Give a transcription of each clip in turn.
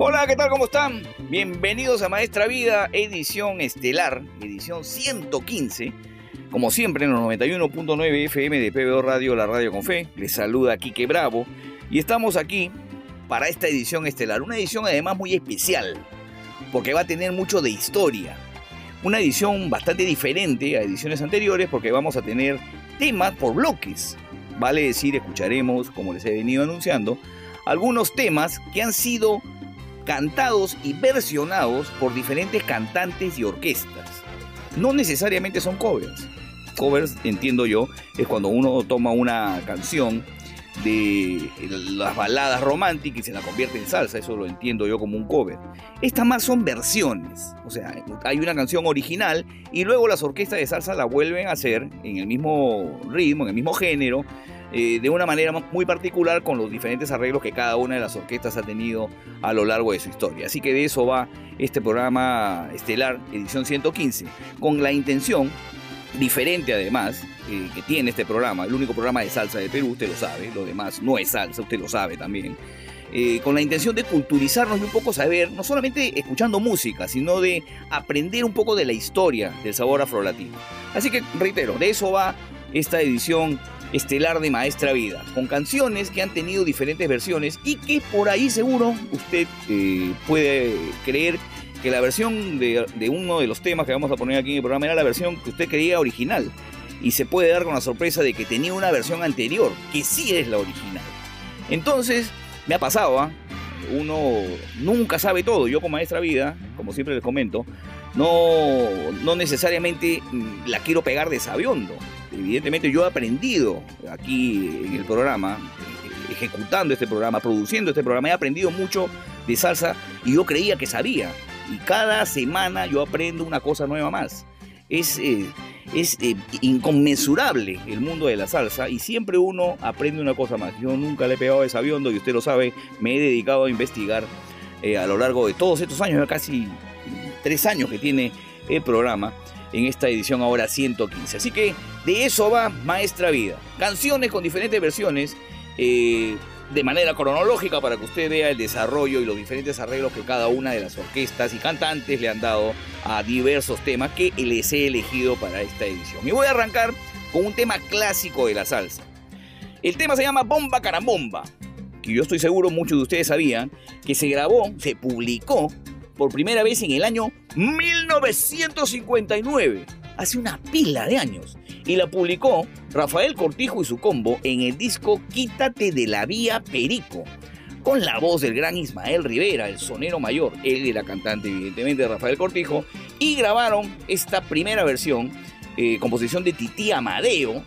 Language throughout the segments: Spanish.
Hola, ¿qué tal? ¿Cómo están? Bienvenidos a Maestra Vida, edición estelar, edición 115. Como siempre en los 91.9 FM de PBO Radio, la radio con fe. Les saluda Quique Bravo. Y estamos aquí para esta edición estelar. Una edición además muy especial, porque va a tener mucho de historia. Una edición bastante diferente a ediciones anteriores, porque vamos a tener temas por bloques. Vale decir, escucharemos, como les he venido anunciando, algunos temas que han sido cantados y versionados por diferentes cantantes y orquestas. No necesariamente son covers. Covers, entiendo yo, es cuando uno toma una canción de las baladas románticas y se la convierte en salsa, eso lo entiendo yo como un cover. Estas más son versiones, o sea, hay una canción original y luego las orquestas de salsa la vuelven a hacer en el mismo ritmo, en el mismo género, eh, de una manera muy particular con los diferentes arreglos que cada una de las orquestas ha tenido a lo largo de su historia. Así que de eso va este programa estelar, edición 115, con la intención, diferente además, eh, que tiene este programa, el único programa de salsa de Perú, usted lo sabe, lo demás no es salsa, usted lo sabe también. Eh, con la intención de culturizarnos y un poco saber, no solamente escuchando música, sino de aprender un poco de la historia del sabor afrolatino. Así que, reitero, de eso va esta edición estelar de Maestra Vida, con canciones que han tenido diferentes versiones y que por ahí seguro usted eh, puede creer que la versión de, uno de los temas que vamos a poner aquí en el programa era la versión que usted creía original. Y se puede dar con la sorpresa de que tenía una versión anterior, que sí es la original. Entonces, me ha pasado, ¿ah? uno nunca sabe todo. Yo con Maestra Vida, como siempre les comento, no, no necesariamente mm, la quiero pegar de sabiondo. Evidentemente yo he aprendido aquí en el programa, ejecutando este programa, produciendo este programa, he aprendido mucho de salsa y yo creía que sabía. Y cada semana yo aprendo una cosa nueva más. Es, eh, es eh, inconmensurable el mundo de la salsa y siempre uno aprende una cosa más. Yo nunca le he pegado de sabiondo y usted lo sabe, me he dedicado a investigar eh, a lo largo de todos estos años, casi tres años que tiene el programa en esta edición ahora 115. Así que de eso va Maestra Vida. Canciones con diferentes versiones. Eh, de manera cronológica para que usted vea el desarrollo y los diferentes arreglos que cada una de las orquestas y cantantes le han dado a diversos temas que les he elegido para esta edición. Y voy a arrancar con un tema clásico de la salsa. El tema se llama Bomba Carambomba, que yo estoy seguro muchos de ustedes sabían que se grabó, se publicó por primera vez en el año 1959, hace una pila de años. Y la publicó Rafael Cortijo y su combo en el disco Quítate de la Vía Perico, con la voz del gran Ismael Rivera, el sonero mayor, él y la cantante evidentemente Rafael Cortijo, y grabaron esta primera versión, eh, composición de Tití Amadeo,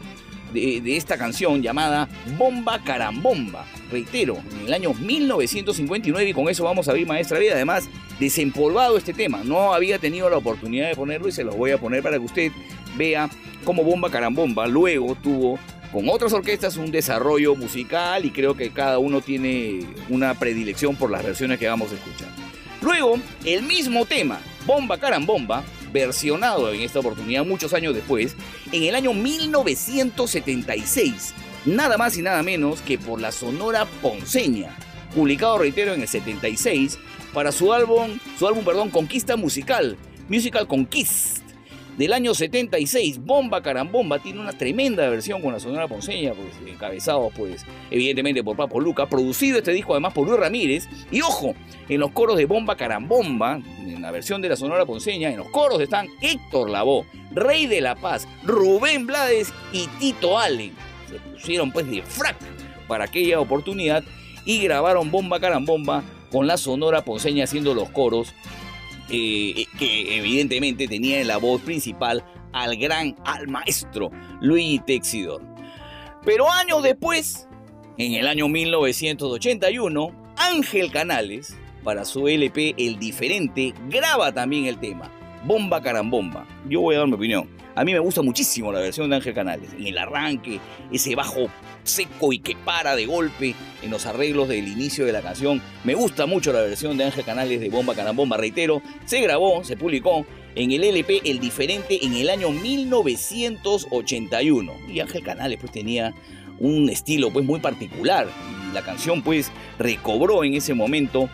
de, esta canción llamada Bomba Carambomba. Reitero, en el año 1959 y con eso vamos a abrir Maestra Vida. Además, desempolvado este tema. No había tenido la oportunidad de ponerlo y se los voy a poner para que usted vea cómo Bomba Carambomba luego tuvo con otras orquestas un desarrollo musical y creo que cada uno tiene una predilección por las versiones que vamos a escuchar. Luego, el mismo tema, Bomba Carambomba, versionado en esta oportunidad muchos años después, en el año 1976, nada más y nada menos que por la Sonora Ponceña, publicado, reitero, en el 76, para su álbum, su álbum, perdón, Conquista Musical, Musical Conquist, del año 76, Bomba Carambomba, tiene una tremenda versión con la Sonora Ponceña, pues, encabezado, pues, evidentemente por Papo Luca, producido este disco además por Luis Ramírez, y ojo, en los coros de Bomba Carambomba, en la versión de la Sonora Ponceña, en los coros están Héctor Lavoe, Rey de la Paz, Rubén Blades y Tito Allen. Se pusieron pues de frac para aquella oportunidad y grabaron Bomba Carambomba con la Sonora Ponceña haciendo los coros eh, que evidentemente tenía en la voz principal al gran, al maestro Luis Texidor. Pero años después, en el año 1981, Ángel Canales, para su LP El Diferente, graba también el tema, Bomba Carambomba. Yo voy a dar mi opinión. A mí me gusta muchísimo la versión de Ángel Canales. En el arranque, ese bajo seco y que para de golpe en los arreglos del inicio de la canción. Me gusta mucho la versión de Ángel Canales de Bomba Carambomba, reitero. Se grabó, se publicó en el LP El Diferente en el año 1981. Y Ángel Canales pues tenía un estilo pues muy particular. La canción pues recobró en ese momento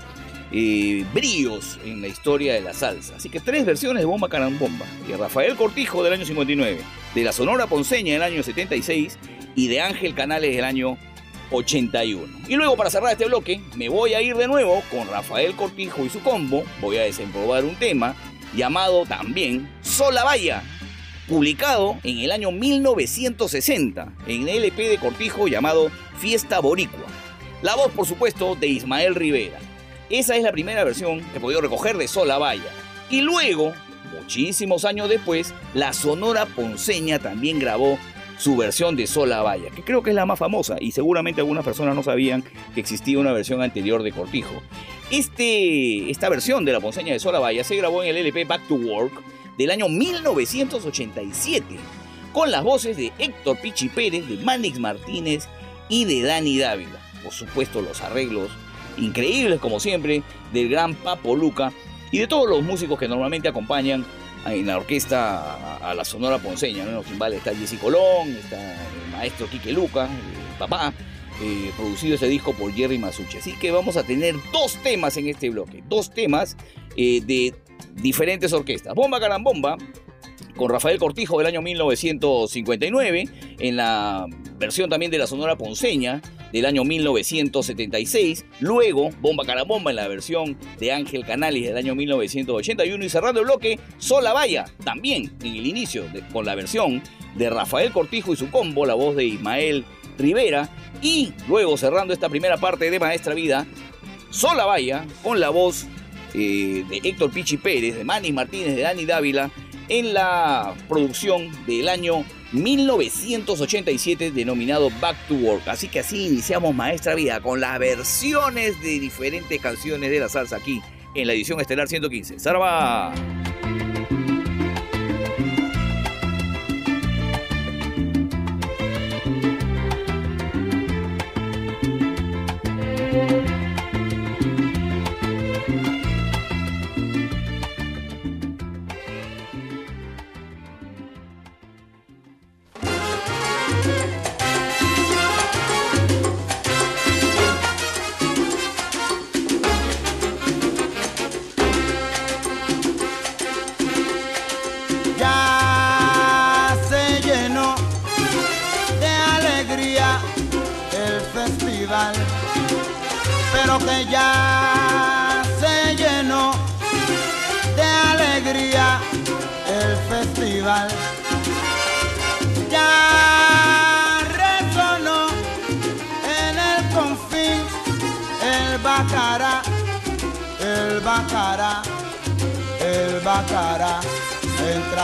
eh, bríos en la historia de la salsa. Así que tres versiones de Bomba Carambomba. De Rafael Cortijo del año 59, de la Sonora Ponceña del año 76 y de Ángel Canales del año 81. Y luego para cerrar este bloque me voy a ir de nuevo con Rafael Cortijo y su combo. Voy a desemprobar un tema llamado también Sola Valla, publicado en el año 1960 en el LP de Cortijo llamado Fiesta Boricua. La voz, por supuesto, de Ismael Rivera. Esa es la primera versión que he podido recoger de Sola Valla. Y luego, muchísimos años después, la Sonora Ponceña también grabó su versión de Sola Valla, que creo que es la más famosa y seguramente algunas personas no sabían que existía una versión anterior de Cortijo. Este, esta versión de la Ponceña de Sola Valla se grabó en el LP Back to Work del año 1987, con las voces de Héctor Pichi Pérez, de Manix Martínez y de Dani Dávila. Por supuesto, los arreglos increíbles, como siempre, del gran Papo Luca y de todos los músicos que normalmente acompañan en la orquesta a, la Sonora Ponceña. En los timbales está Jesse Colón, está el maestro Quique Luca, el papá. Eh, producido ese disco por Jerry Masucci. Así que vamos a tener dos temas en este bloque, dos temas eh, de diferentes orquestas. Bomba Carambomba, con Rafael Cortijo del año 1959, en la versión también de la Sonora Ponceña del año 1976, luego Bomba Carambomba en la versión de Ángel Canales del año 1981 y cerrando el bloque Sola Valla, también en el inicio con la versión de Rafael Cortijo y su combo, la voz de Ismael Rivera y luego cerrando esta primera parte de Maestra Vida, Sola Valla con la voz eh, de Héctor Pichi Pérez, de Manny Martínez, de Dani Dávila en la producción del año 1987 denominado Back to Work. Así que así iniciamos Maestra Vida con las versiones de diferentes canciones de la salsa aquí en la edición estelar 115. ¡Sarva!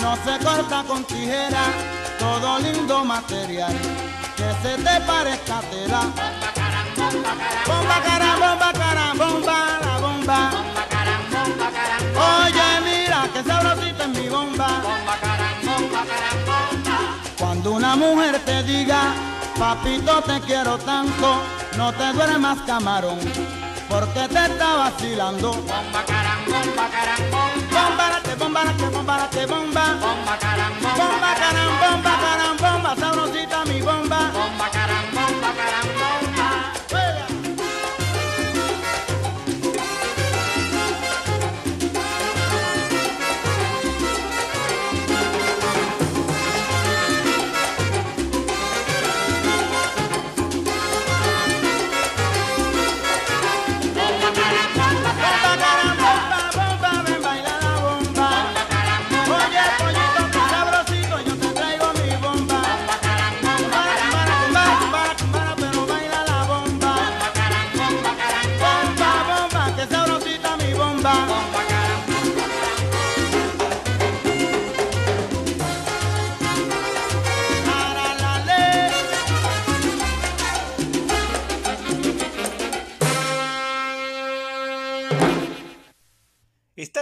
no se corta con tijera, todo lindo material, que se te parezca tela. Bomba cara, bomba cara, bomba la bomba. Oye, mira que sabrosita es mi bomba. Cuando una mujer te diga, papito te quiero tanto, no te duele más camarón, porque te está vacilando. Bomba caram, bomba caram, bomba. Bomba, bomba, bomba, bomba. Bomba bomba caram, bomba caram, bomba, sabrosita mi bomba. Bomba caram, bomba caram, bomba.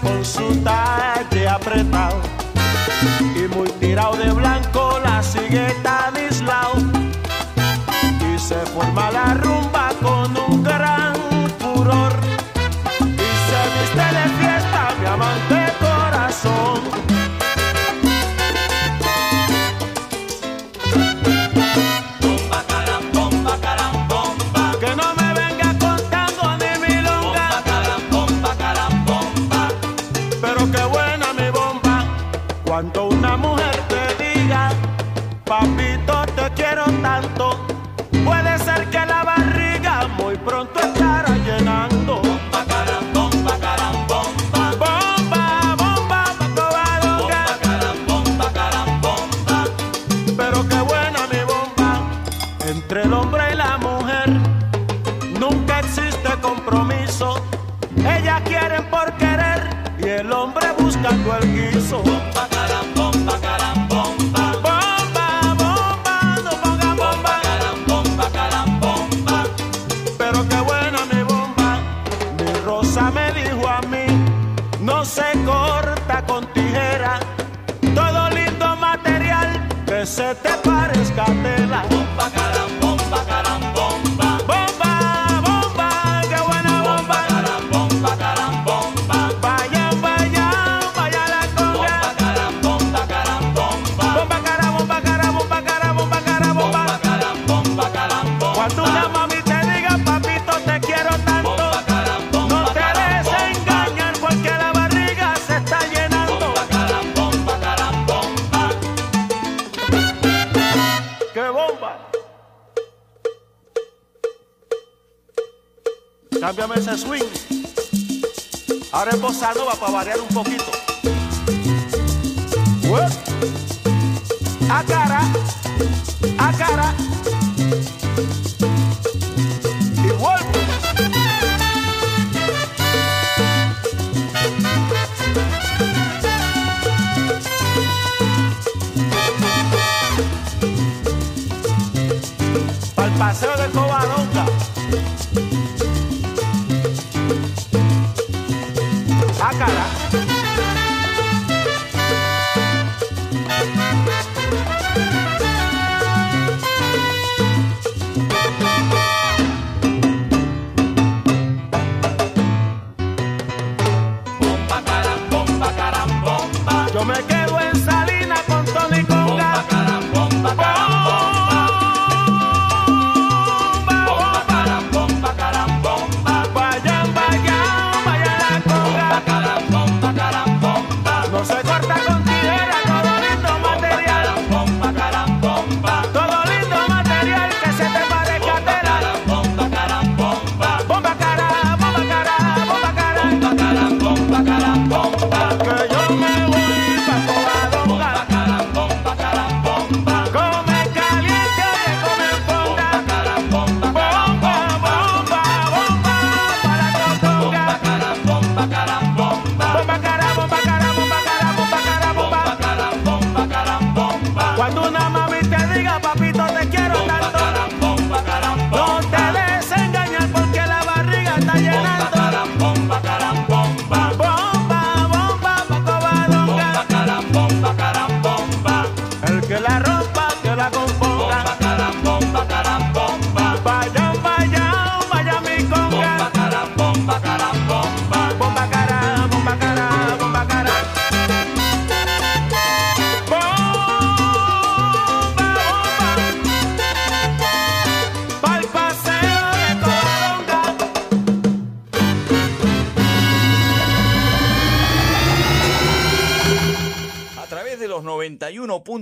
Con su talle apretado. Y muy tirado de blanco la sigue Tanislao y se forma la rumba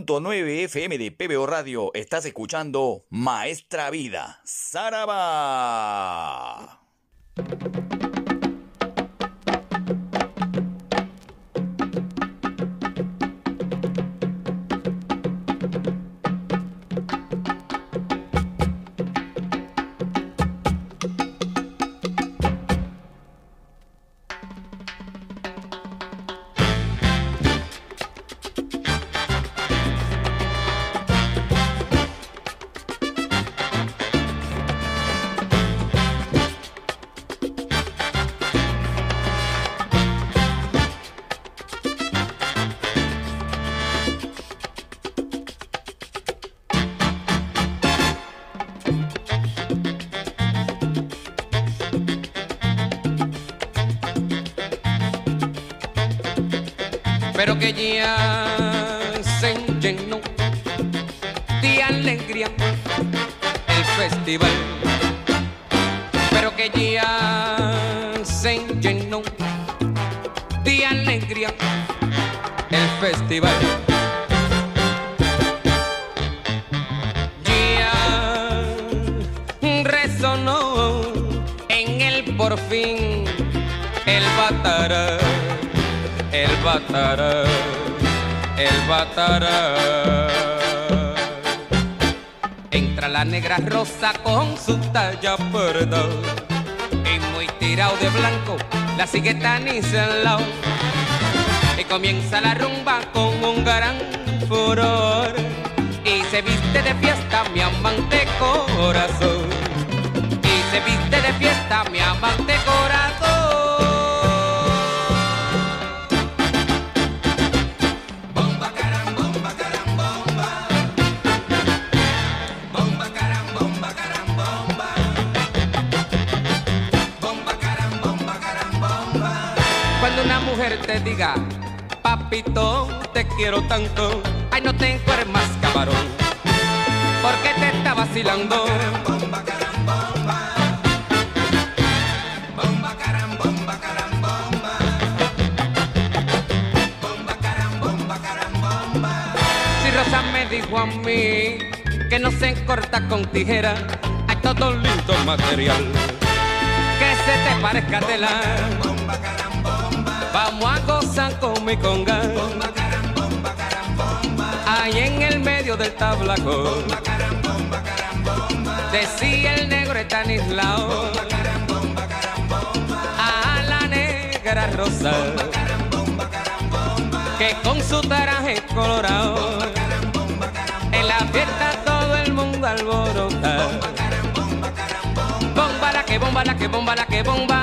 91.9 FM de PBO Radio estás escuchando Maestra Vida. ¡Saraba! Comienza la rumba Rosa me dijo a mí que no se corta con tijera, hay todo lindo material que se te parezca tela. Bomba. Vamos a gozar con mi conga. Ahí en el medio del tablaco. Bomba. Decía el negro tan aislado. Bomba. A la negra rosa. Que con su traje colorado. La fiesta todo el mundo alborota. Bomba, carambomba, carambomba. Bomba la que bomba, la que bomba, la que bomba.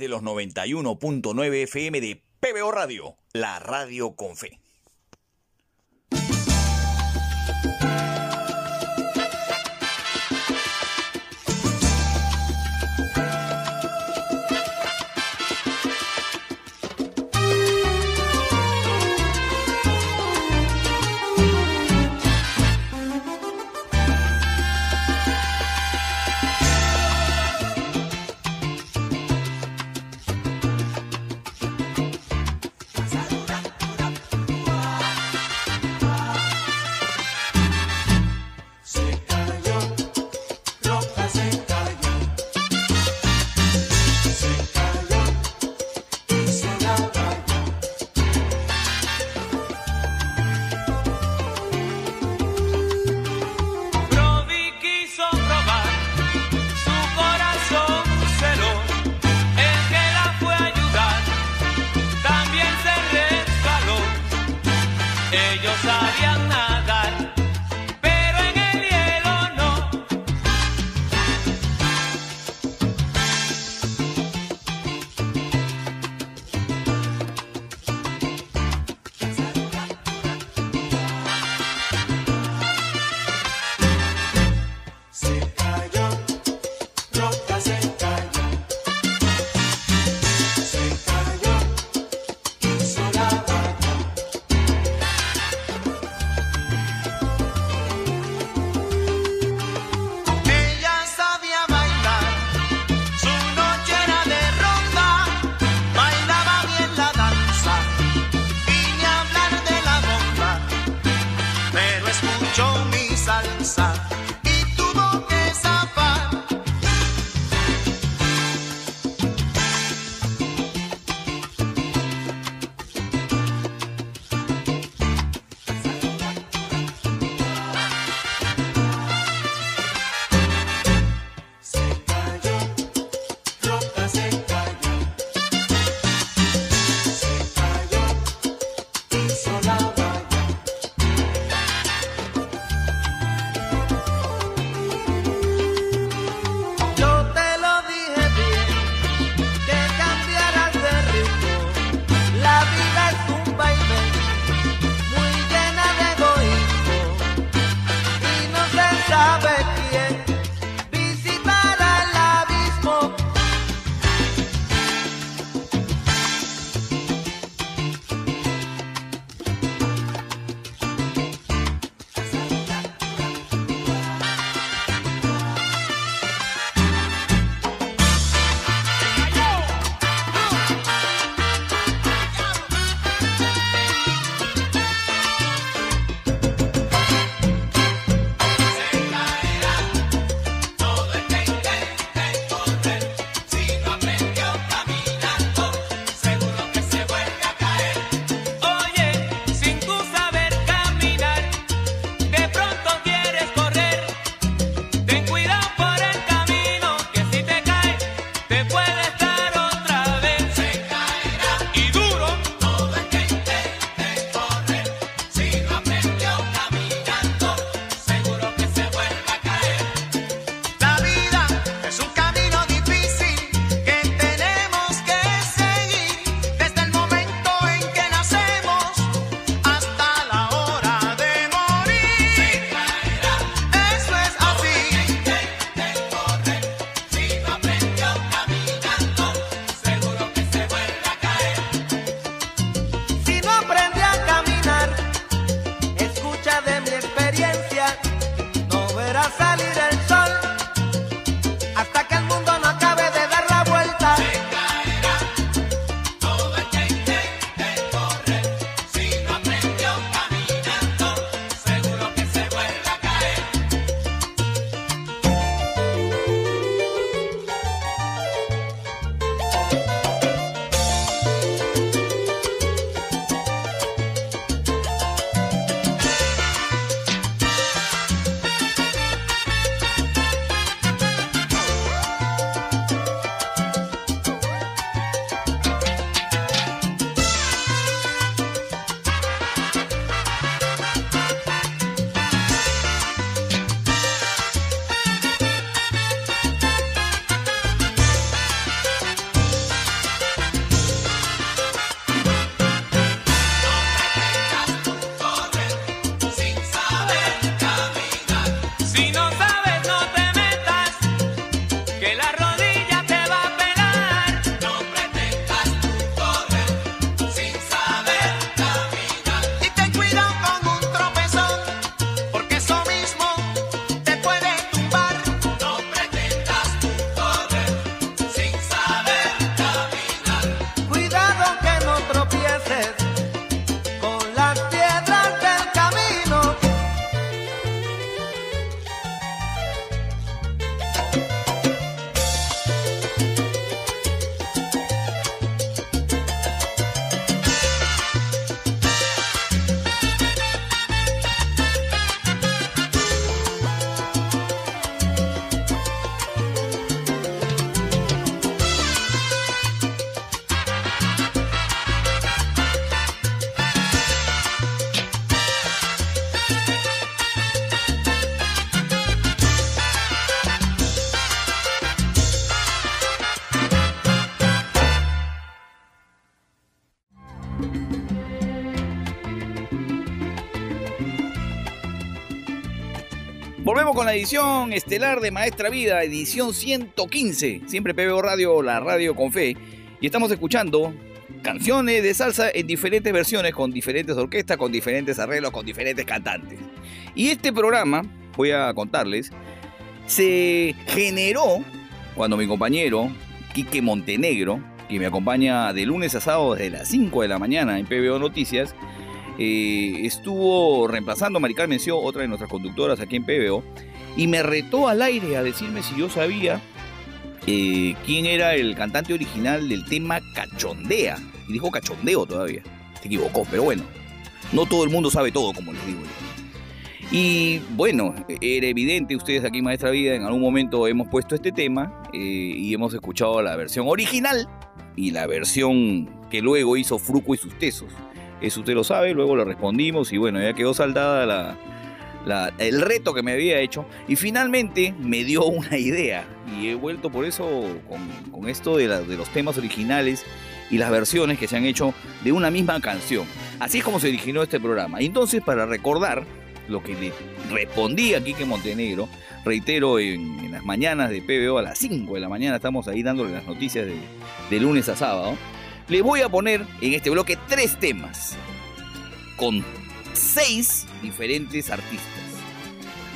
De los 91.9 FM de PBO Radio, la radio con fe. Con la edición estelar de Maestra Vida, edición 115. Siempre PBO Radio, la radio con fe. Y estamos escuchando canciones de salsa en diferentes versiones, con diferentes orquestas, con diferentes arreglos, con diferentes cantantes. Y este programa, voy a contarles, se generó cuando mi compañero, Quique Montenegro, que me acompaña de lunes a sábado desde las 5 de la mañana en PBO Noticias, eh, estuvo reemplazando a Mari Carmen otra de nuestras conductoras aquí en PBO, y me retó al aire a decirme si yo sabía eh, quién era el cantante original del tema Cachondea. Y dijo cachondeo todavía. Se equivocó, pero bueno, no todo el mundo sabe todo, como les digo Y bueno, era evidente, ustedes aquí Maestra Vida, en algún momento hemos puesto este tema eh, y hemos escuchado la versión original y la versión que luego hizo Fruco y sus tesos. Eso usted lo sabe, luego lo respondimos y bueno, ya quedó saldada el reto que me había hecho y finalmente me dio una idea y he vuelto por eso con, esto de, los temas originales y las versiones que se han hecho de una misma canción. Así es como se originó este programa. Entonces, para recordar lo que le respondí a Quique Montenegro, reitero, en, las mañanas de PBO a las 5 de la mañana, estamos ahí dándole las noticias de, de lunes a sábado. Le voy a poner en este bloque tres temas con seis diferentes artistas.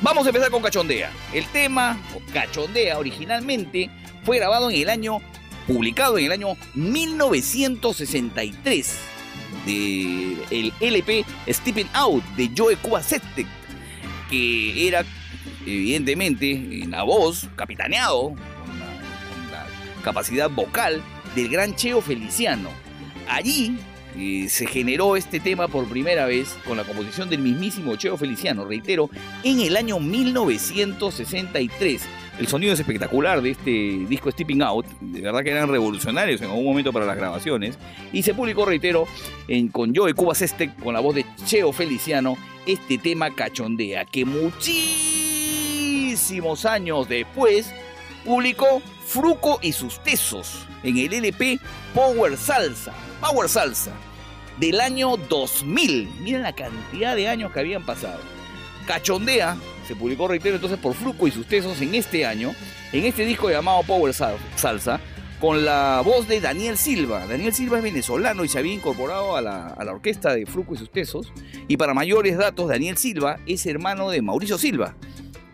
Vamos a empezar con Cachondea. El tema Cachondea originalmente fue grabado en el año, publicado en el año 1963 de el LP Stepping Out de Joe Kubasete, que era evidentemente en la voz, capitaneado con la capacidad vocal del gran Cheo Feliciano. Allí se generó este tema por primera vez con la composición del mismísimo Cheo Feliciano, reitero, en el año 1963. El sonido es espectacular de este disco Stepping Out, de verdad que eran revolucionarios en algún momento para las grabaciones, y se publicó, reitero, en, con Joe Cuba Seste, con la voz de Cheo Feliciano, este tema cachondea, que muchísimos años después publicó Fruco y sus tesos en el LP Power Salsa. Power Salsa del año 2000. Miren la cantidad de años que habían pasado. Cachondea se publicó, reitero, entonces por Fruco y sus tesos en este año, en este disco llamado Power Salsa, con la voz de Daniel Silva. Daniel Silva es venezolano y se había incorporado a la, a la orquesta de Fruco y sus tesos. Y para mayores datos, Daniel Silva es hermano de Mauricio Silva.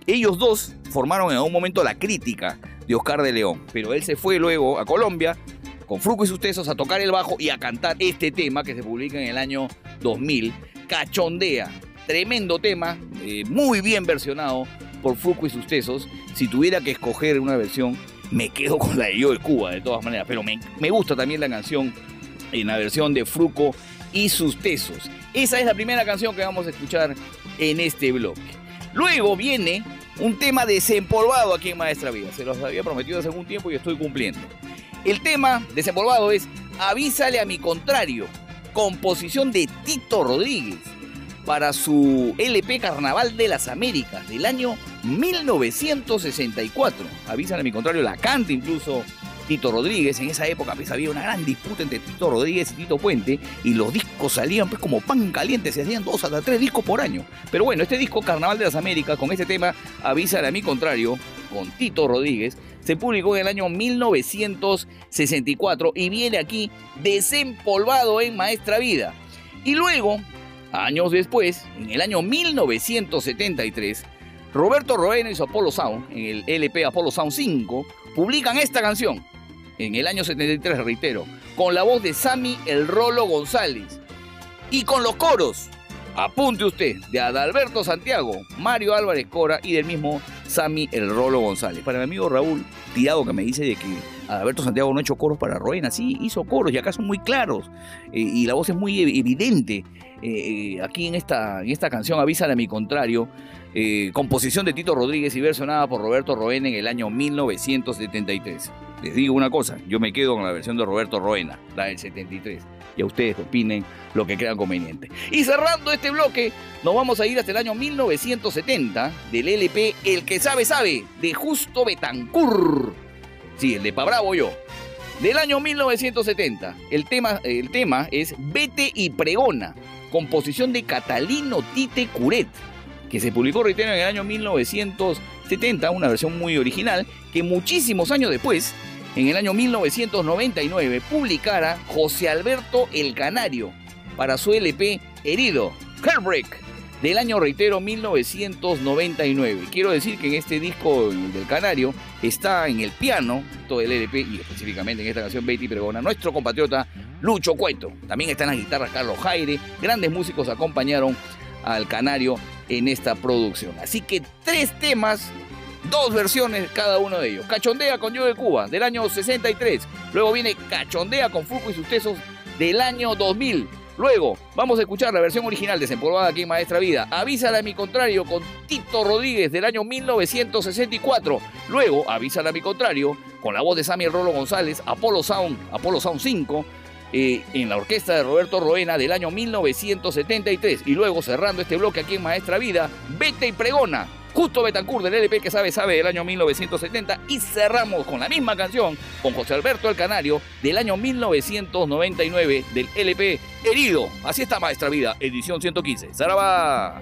Ellos dos formaron en algún momento la crítica de Oscar de León, pero él se fue luego a Colombia con Fruco y sus tesos a tocar el bajo y a cantar este tema que se publica en el año 2000, Cachondea. Tremendo tema, eh, muy bien versionado por Fruco y sus tesos. Si tuviera que escoger una versión, me quedo con la de Yo de Cuba, de todas maneras. Pero me, me gusta también la canción en la versión de Fruco y sus tesos. Esa es la primera canción que vamos a escuchar en este bloque. Luego viene un tema desempolvado aquí en Maestra Vida. Se los había prometido hace algún tiempo y estoy cumpliendo. El tema desempolvado es Avísale a mi contrario, composición de Tito Rodríguez para su LP Carnaval de las Américas del año 1964. Avísale a mi contrario, la canta incluso Tito Rodríguez. En esa época pues, había una gran disputa entre Tito Rodríguez y Tito Puente y los discos salían pues como pan caliente, se hacían dos hasta tres discos por año. Pero bueno, este disco Carnaval de las Américas con este tema Avísale a mi contrario con Tito Rodríguez se publicó en el año 1964 y viene aquí desempolvado en Maestra Vida. Y luego, años después, en el año 1973, Roberto Roena y su Apollo Sound, en el LP Apollo Sound 5, publican esta canción, en el año 73, reitero, con la voz de Sammy El Rolo González y con los coros, apunte usted, de Adalberto Santiago, Mario Álvarez Cora y del mismo Sammy El Rolo González. Para mi amigo Raúl Tirado, que me dice de que Adalberto Santiago no ha hecho coros para Roena, sí, hizo coros y acá son muy claros eh, y la voz es muy evidente. Eh, eh, aquí en esta, en esta canción, Avísale a mi contrario, composición de Tito Rodríguez y versionada por Roberto Roena en el año 1973. Les digo una cosa, yo me quedo con la versión de Roberto Roena, la del 73 y a ustedes opinen lo que crean conveniente. Y cerrando este bloque, nos vamos a ir hasta el año 1970 del LP El que sabe sabe de Justo Betancur. Sí, el de Pa Bravo yo. Del año 1970. El tema, el tema es Vete y Pregona, composición de Catalino Tite Curet. que se publicó, reitero, en el año 1970, una versión muy original, que muchísimos años después, en el año 1999, publicara José Alberto El Canario para su LP Herido, Heartbreak, del año, reitero, 1999. Quiero decir que en este disco del Canario está en el piano, todo el LP y específicamente en esta canción Betty Pregona, nuestro compatriota Lucho Cueto. También están las guitarras Carlos Jaire, grandes músicos acompañaron al Canario en esta producción. Así que tres temas, dos versiones cada uno de ellos. Cachondea con Yo de Cuba del año 63. Luego viene Cachondea con Fulco y sus tesos del año 2000. Luego, vamos a escuchar la versión original desempolvada aquí en Maestra Vida. Avísala a mi contrario con Tito Rodríguez del año 1964. Luego, Avísala a mi contrario con la voz de Samuel Rolo González, Apolo Sound, Apolo Sound 5. Eh, en la orquesta de Roberto Roena del año 1973. Y luego, cerrando este bloque aquí en Maestra Vida, Vete y Pregona, Justo Betancourt del LP que sabe, sabe del año 1970 y cerramos con la misma canción con José Alberto El Canario del año 1999 del LP Herido. Así está Maestra Vida, edición 115. ¡Zaraba!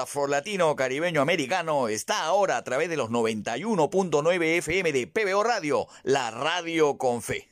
afrolatino, caribeño, americano está ahora a través de los 91.9 FM de PBO Radio, la radio con fe.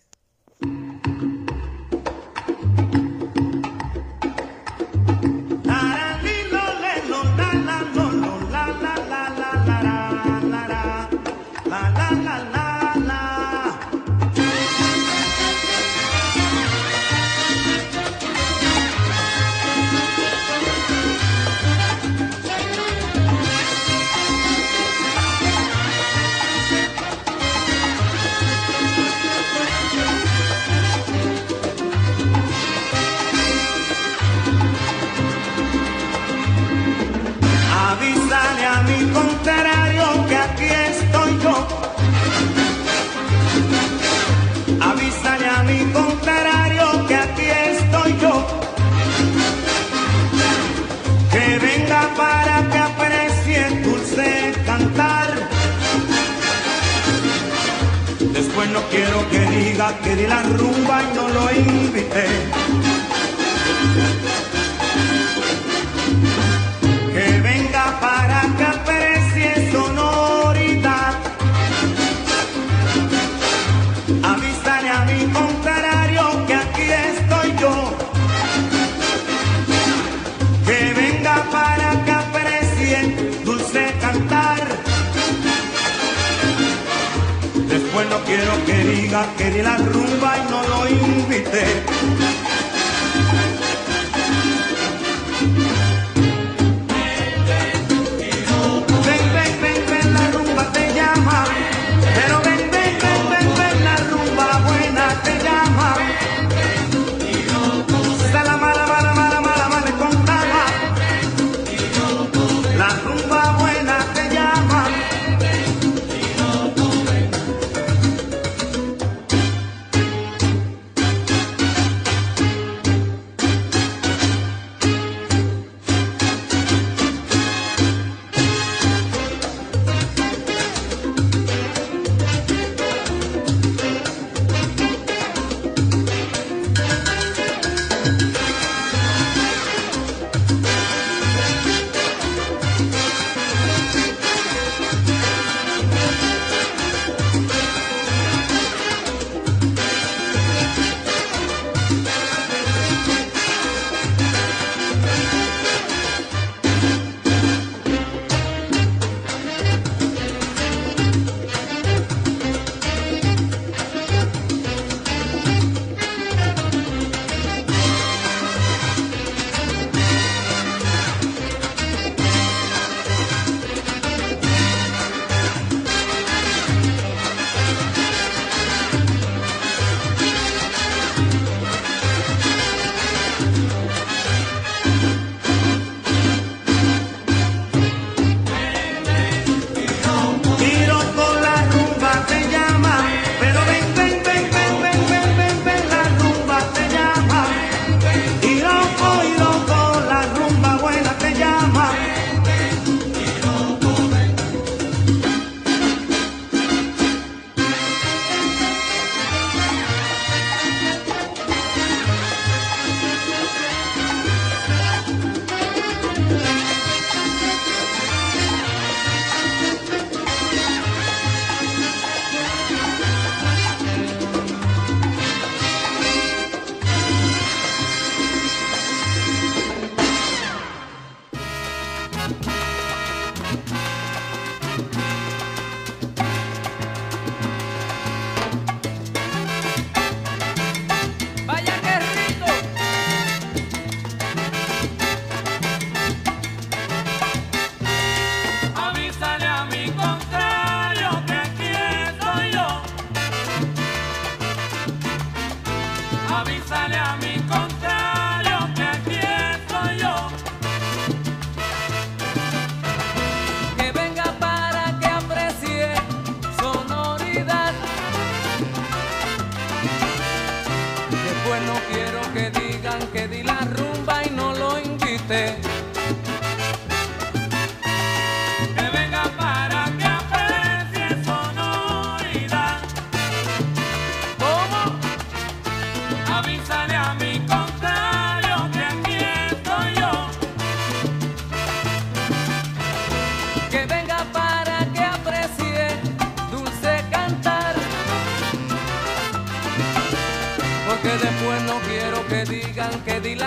que diga que di la rumba y no lo invité. que diga que de la rumba y no lo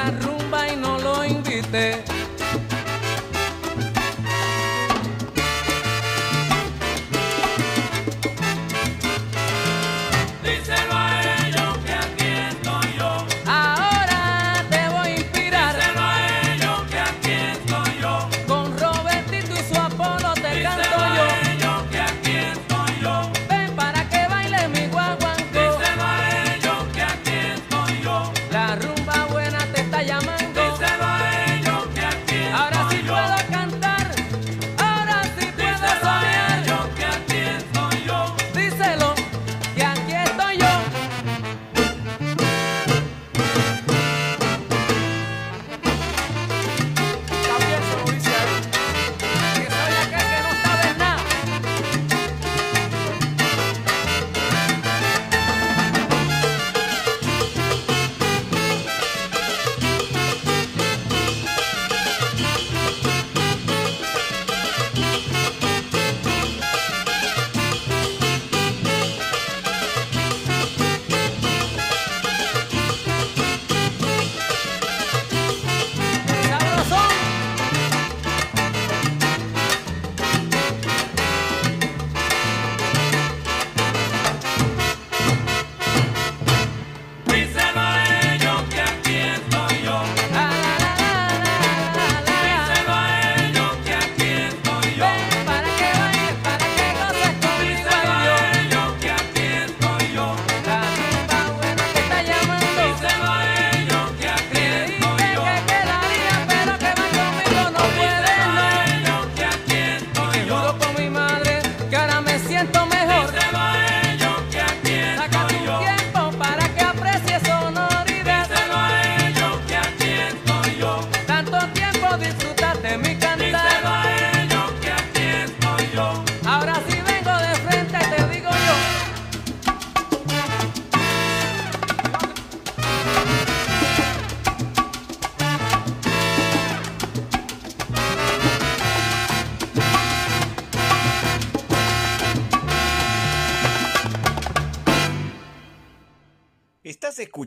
дорогу.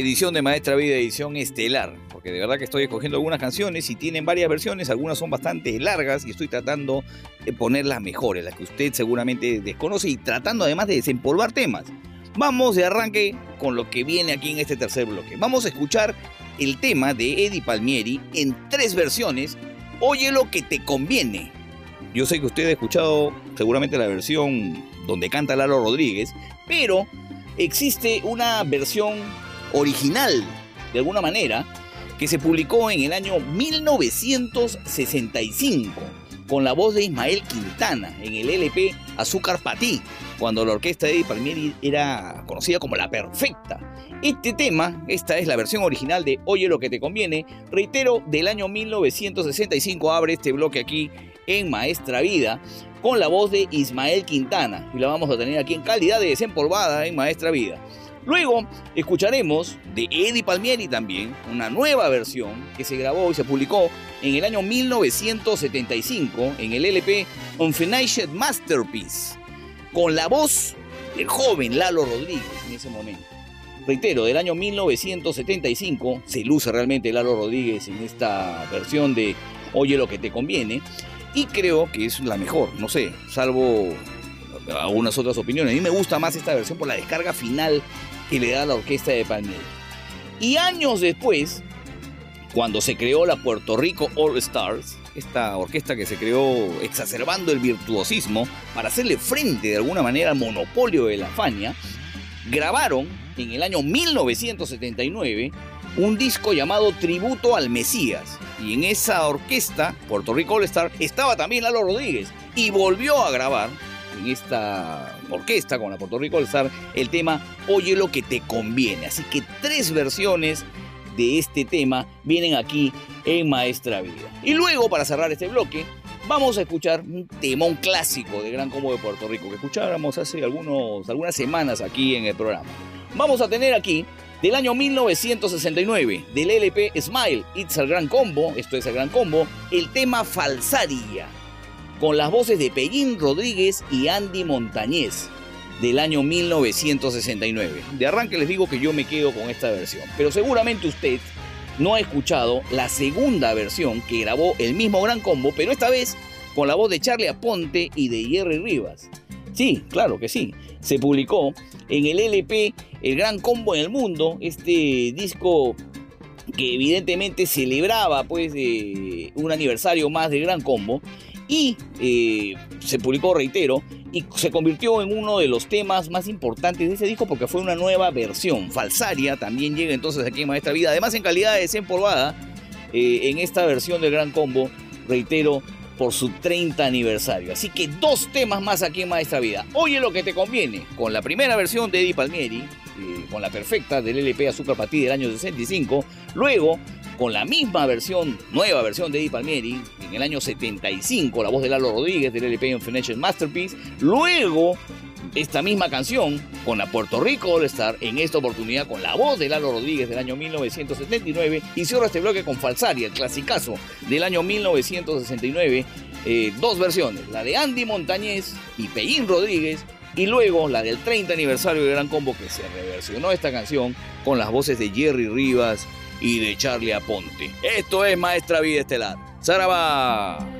Edición de Maestra Vida, edición estelar. Porque de verdad que estoy escogiendo algunas canciones y tienen varias versiones, algunas son bastante largas y estoy tratando de poner las mejores, las que usted seguramente desconoce y tratando además de desempolvar temas. Vamos de arranque con lo que viene aquí en este tercer bloque. Vamos a escuchar el tema de Eddie Palmieri en tres versiones. Oye lo que te conviene. Yo sé que usted ha escuchado seguramente la versión donde canta Lalo Rodríguez, pero existe una versión original, de alguna manera, que se publicó en el año 1965 con la voz de Ismael Quintana en el LP Azúcar Patí, cuando la orquesta de Eddie Palmieri era conocida como la perfecta. Este tema, esta es la versión original de Oye lo que te conviene, reitero, del año 1965 abre este bloque aquí en Maestra Vida con la voz de Ismael Quintana y la vamos a tener aquí en calidad de desempolvada en Maestra Vida. Luego escucharemos de Eddie Palmieri también una nueva versión que se grabó y se publicó en el año 1975 en el LP Unfinished Masterpiece con la voz del joven Lalo Rodríguez en ese momento. Reitero, del año 1975 se luce realmente Lalo Rodríguez en esta versión de Oye lo que te conviene y creo que es la mejor, no sé, salvo algunas otras opiniones. A mí me gusta más esta versión por la descarga final que le da la orquesta de Palmieri. Y años después, cuando se creó la Puerto Rico All Stars, esta orquesta que se creó exacerbando el virtuosismo para hacerle frente de alguna manera al monopolio de la Fania, grabaron en el año 1979 un disco llamado Tributo al Mesías. Y en esa orquesta, Puerto Rico All Star, estaba también Lalo Rodríguez y volvió a grabar en esta orquesta con la Puerto Rico All el tema Oye lo que te conviene. Así que tres versiones de este tema vienen aquí en Maestra Vida. Y luego, para cerrar este bloque, vamos a escuchar un temón clásico de Gran Combo de Puerto Rico que escuchábamos hace algunos, algunas semanas aquí en el programa. Vamos a tener aquí del año 1969 del LP Smile, It's el Gran Combo, esto es el Gran Combo, el tema Falsaria, con las voces de Pellín Rodríguez y Andy Montañez del año 1969. De arranque les digo que yo me quedo con esta versión, pero seguramente usted no ha escuchado la segunda versión que grabó el mismo Gran Combo, pero esta vez con la voz de Charlie Aponte y de Jerry Rivas. Sí, claro que sí. Se publicó en el LP El Gran Combo en el Mundo, este disco que evidentemente celebraba pues eh, un aniversario más del Gran Combo y eh, se publicó, reitero, y se convirtió en uno de los temas más importantes de ese disco porque fue una nueva versión. Falsaria también llega entonces aquí en Maestra Vida, además en calidad de desempolvada eh, en esta versión del Gran Combo, reitero, por su 30 aniversario. Así que dos temas más aquí en Maestra Vida. Oye lo que te conviene, con la primera versión de Eddie Palmieri, eh, con la perfecta del LP Azúcar para ti del año 65, luego con la misma versión, nueva versión de Eddie Palmieri, en el año 75, la voz de Lalo Rodríguez del LP Infinite Masterpiece, luego esta misma canción con la Puerto Rico All Star, en esta oportunidad con la voz de Lalo Rodríguez del año 1979 y cierro este bloque con Falsaria, el clasicazo del año 1969, eh, dos versiones, la de Andy Montañez y Pellín Rodríguez y luego la del 30 aniversario de Gran Combo que se reversionó esta canción con las voces de Jerry Rivas y de Charlie Aponte. Esto es Maestra Vida Estelar. ¡Zaraba!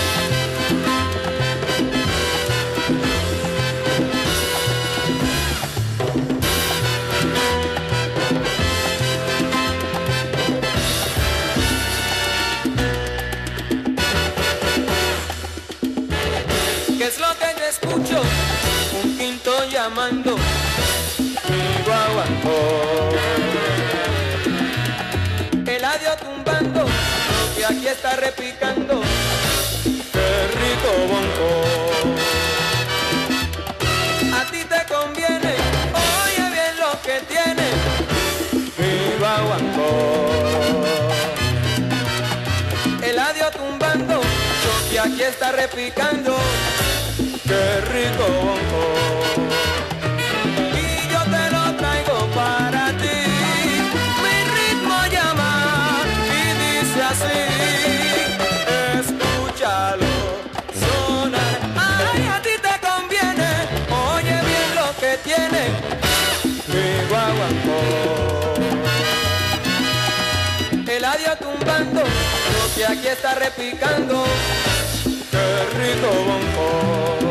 Llamando guaguancó. El adiós tumbando, que aquí está repicando. Qué rico bonco. A ti te conviene, oye bien lo que tiene mi guaguancó. El adiós tumbando, que aquí está repicando. Qué rico bongo. Que aquí está repicando. Qué rico bongo.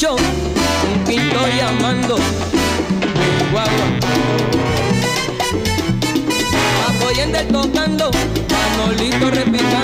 8, un pinto llamando, guagua. Apoyando el tocando, Manolito repita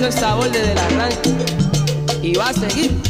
corriendo está a borde del arranque y va a seguir.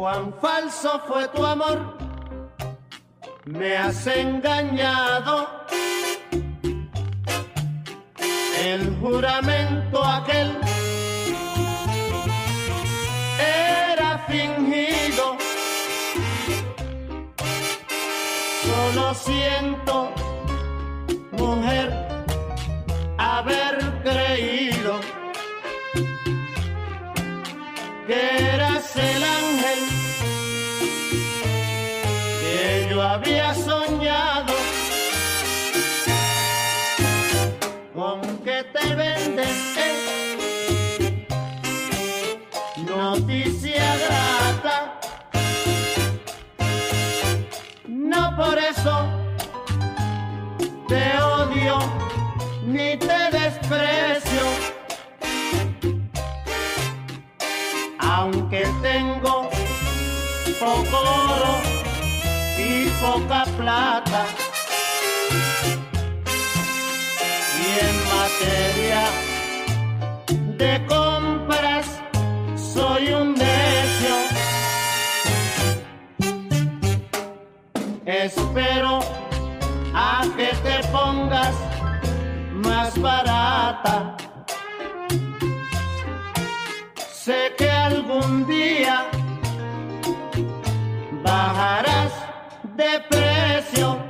Cuán falso fue tu amor, me has engañado. El juramento aquel era fingido. Solo siento, mujer, haber creído que desprecio aunque tengo poco oro y poca plata. Y en materia de compras soy un necio. Espero Sé que algún día bajarás de precio.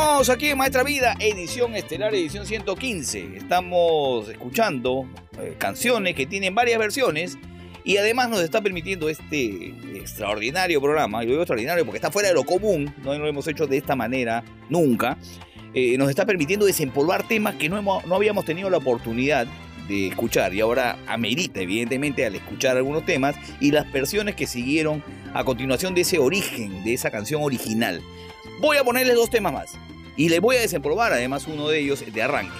Aquí en Maestra Vida, edición estelar, edición 115. Estamos escuchando eh, canciones que tienen varias versiones y además nos está permitiendo este extraordinario programa, y lo digo extraordinario porque está fuera de lo común, no lo hemos hecho de esta manera nunca, eh, nos está permitiendo desempolvar temas que no, hemos- no habíamos tenido la oportunidad de escuchar y ahora amerita evidentemente al escuchar algunos temas y las versiones que siguieron a continuación de ese origen, de esa canción original. Voy a ponerles dos temas más y les voy a desempolvar además uno de ellos de arranque.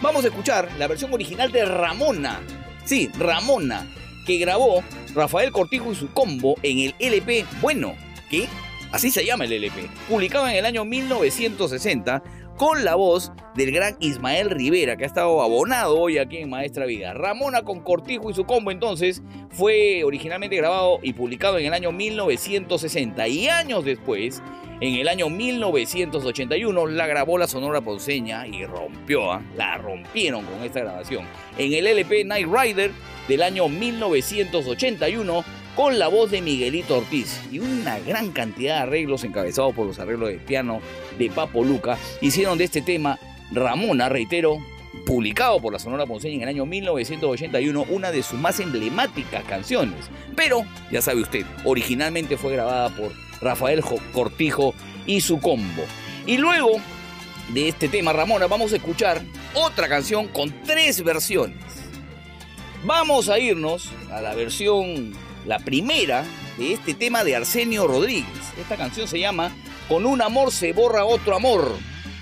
Vamos a escuchar la versión original de Ramona. Sí, Ramona, que grabó Rafael Cortijo y su combo en el LP Bueno, que así se llama el LP, publicado en el año 1960 con la voz del gran Ismael Rivera, que ha estado abonado hoy aquí en Maestra Vida. Ramona con Cortijo y su combo entonces fue originalmente grabado y publicado en el año 1960 y años después, en el año 1981, la grabó la Sonora Ponceña y rompió, ¿ah? la rompieron con esta grabación. En el LP Night Rider del año 1981 con la voz de Miguelito Ortiz y una gran cantidad de arreglos encabezados por los arreglos de piano de Papo Luca hicieron de este tema Ramona, reitero, publicado por la Sonora Ponceña en el año 1981, una de sus más emblemáticas canciones. Pero, ya sabe usted, originalmente fue grabada por Rafael Jo- Cortijo y su combo. Y luego de este tema, Ramona, vamos a escuchar otra canción con tres versiones. Vamos a irnos a la versión, la primera de este tema de Arsenio Rodríguez. Esta canción se llama Con un amor se borra otro amor.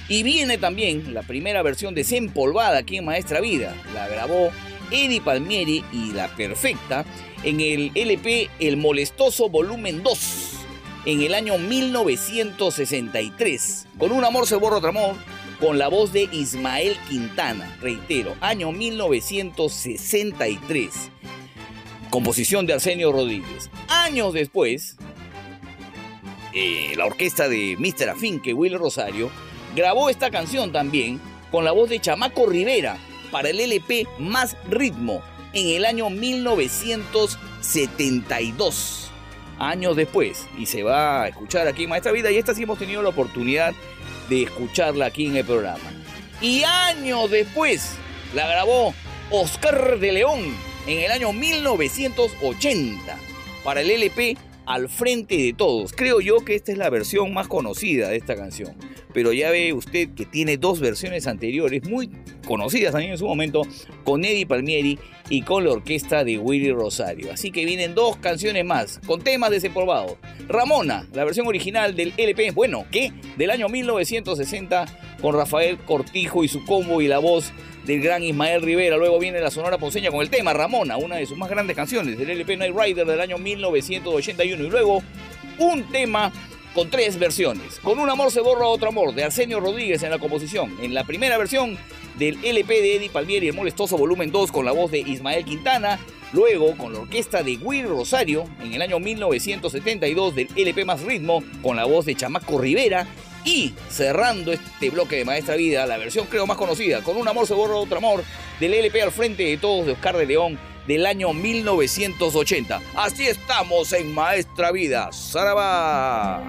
Y viene también la primera versión desempolvada aquí en Maestra Vida. La grabó Eddie Palmieri y La Perfecta en el LP El Molestoso Volumen 2 en el año 1963. Con un amor se borra otro amor con la voz de Ismael Quintana, reitero, año 1963. Composición de Arsenio Rodríguez. Años después, eh, la orquesta de Mr. Afinque, Will Rosario, grabó esta canción también con la voz de Chamaco Rivera para el LP Más Ritmo en el año 1972. Años después, y se va a escuchar aquí en Maestra Vida, y esta sí hemos tenido la oportunidad de escucharla aquí en el programa. Y años después la grabó Oscar de León en el año 1980 para el LP Al frente de todos. Creo yo que esta es la versión más conocida de esta canción. Pero ya ve usted que tiene dos versiones anteriores muy conocidas también en su momento con Eddie Palmieri y con la orquesta de Willy Rosario. Así que vienen dos canciones más con temas desempolvados. Ramona, la versión original del LP, bueno, ¿qué? Del año 1960 con Rafael Cortijo y su combo y la voz del gran Ismael Rivera. Luego viene la Sonora Ponceña con el tema Ramona, una de sus más grandes canciones del LP Night Rider del año 1981. Y luego un tema con tres versiones. Con un amor se borra otro amor de Arsenio Rodríguez en la composición. En la primera versión del LP de Eddie Palmieri, el molestoso volumen 2 con la voz de Ismael Quintana. Luego con la orquesta de Will Rosario en el año 1972 del LP Más Ritmo con la voz de Chamaco Rivera. Y cerrando este bloque de Maestra Vida, la versión creo más conocida, con un amor se borra otro amor, del LP al frente de todos de Oscar de León del año 1980. Así estamos en Maestra Vida. ¡Saraba!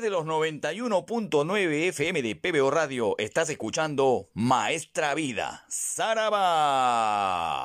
de los 91.9 FM de PBO Radio estás escuchando Maestra Vida, Saraba.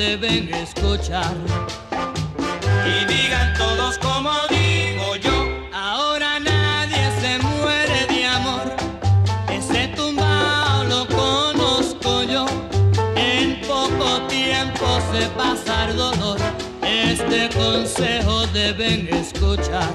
deben escuchar. Y digan todos como digo yo. Ahora nadie se muere de amor. Ese tumbao lo conozco yo. En poco tiempo se pasa el dolor. Este consejo deben escuchar.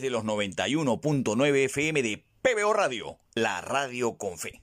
de los 91.9 FM de PBO Radio, la radio con fe.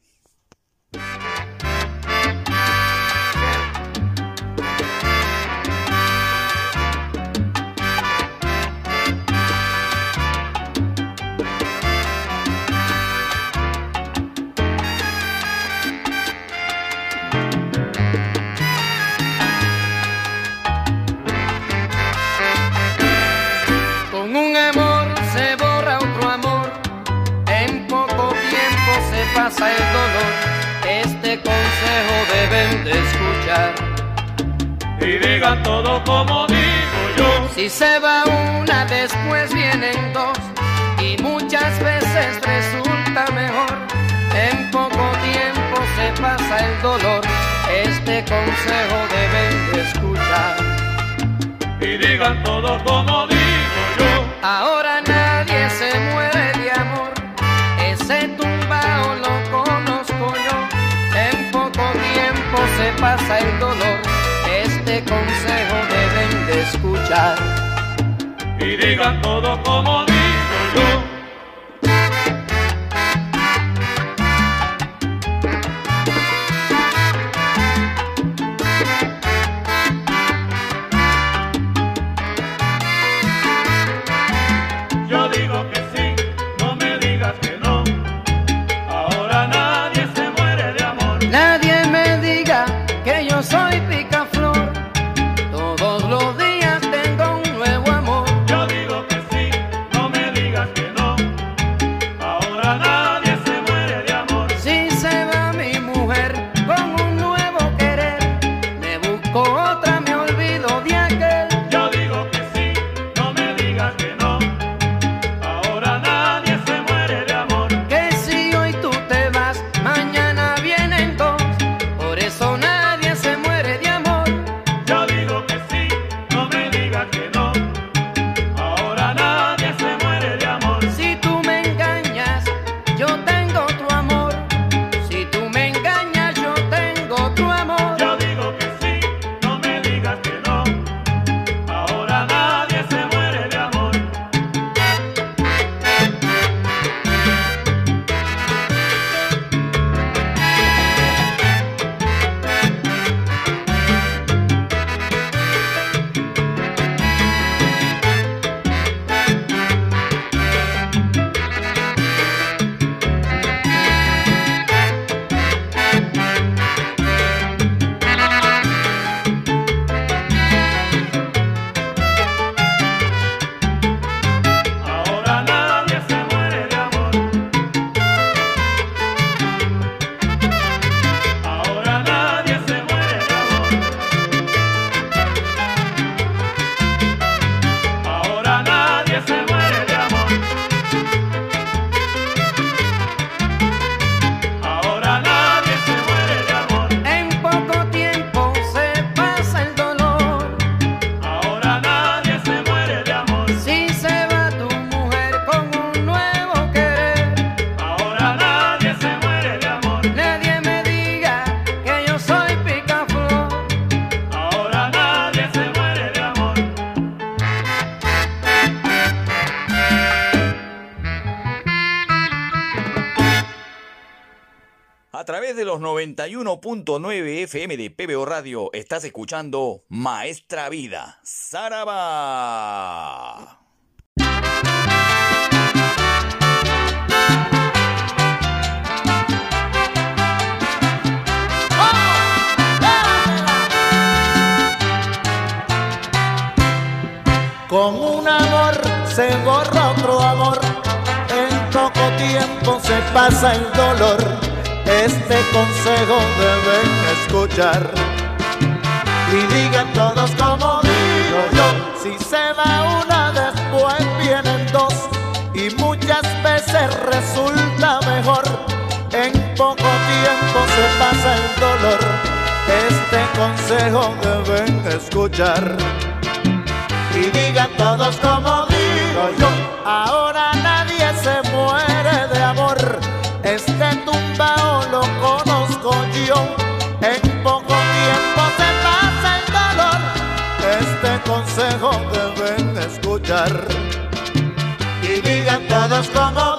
101.9 FM de PBO Radio. Estás escuchando Maestra Vida, Saraba. Con un amor se borra otro amor, en poco tiempo se pasa el dolor. Este consejo deben escuchar y digan todos como digo yo. Si se va una, después vienen dos y muchas veces resulta mejor. En poco tiempo se pasa el dolor. Este consejo deben escuchar y digan todos como digo yo. Ahora nadie se muere En poco tiempo se pasa el dolor. Este consejo deben escuchar. Y digan todos como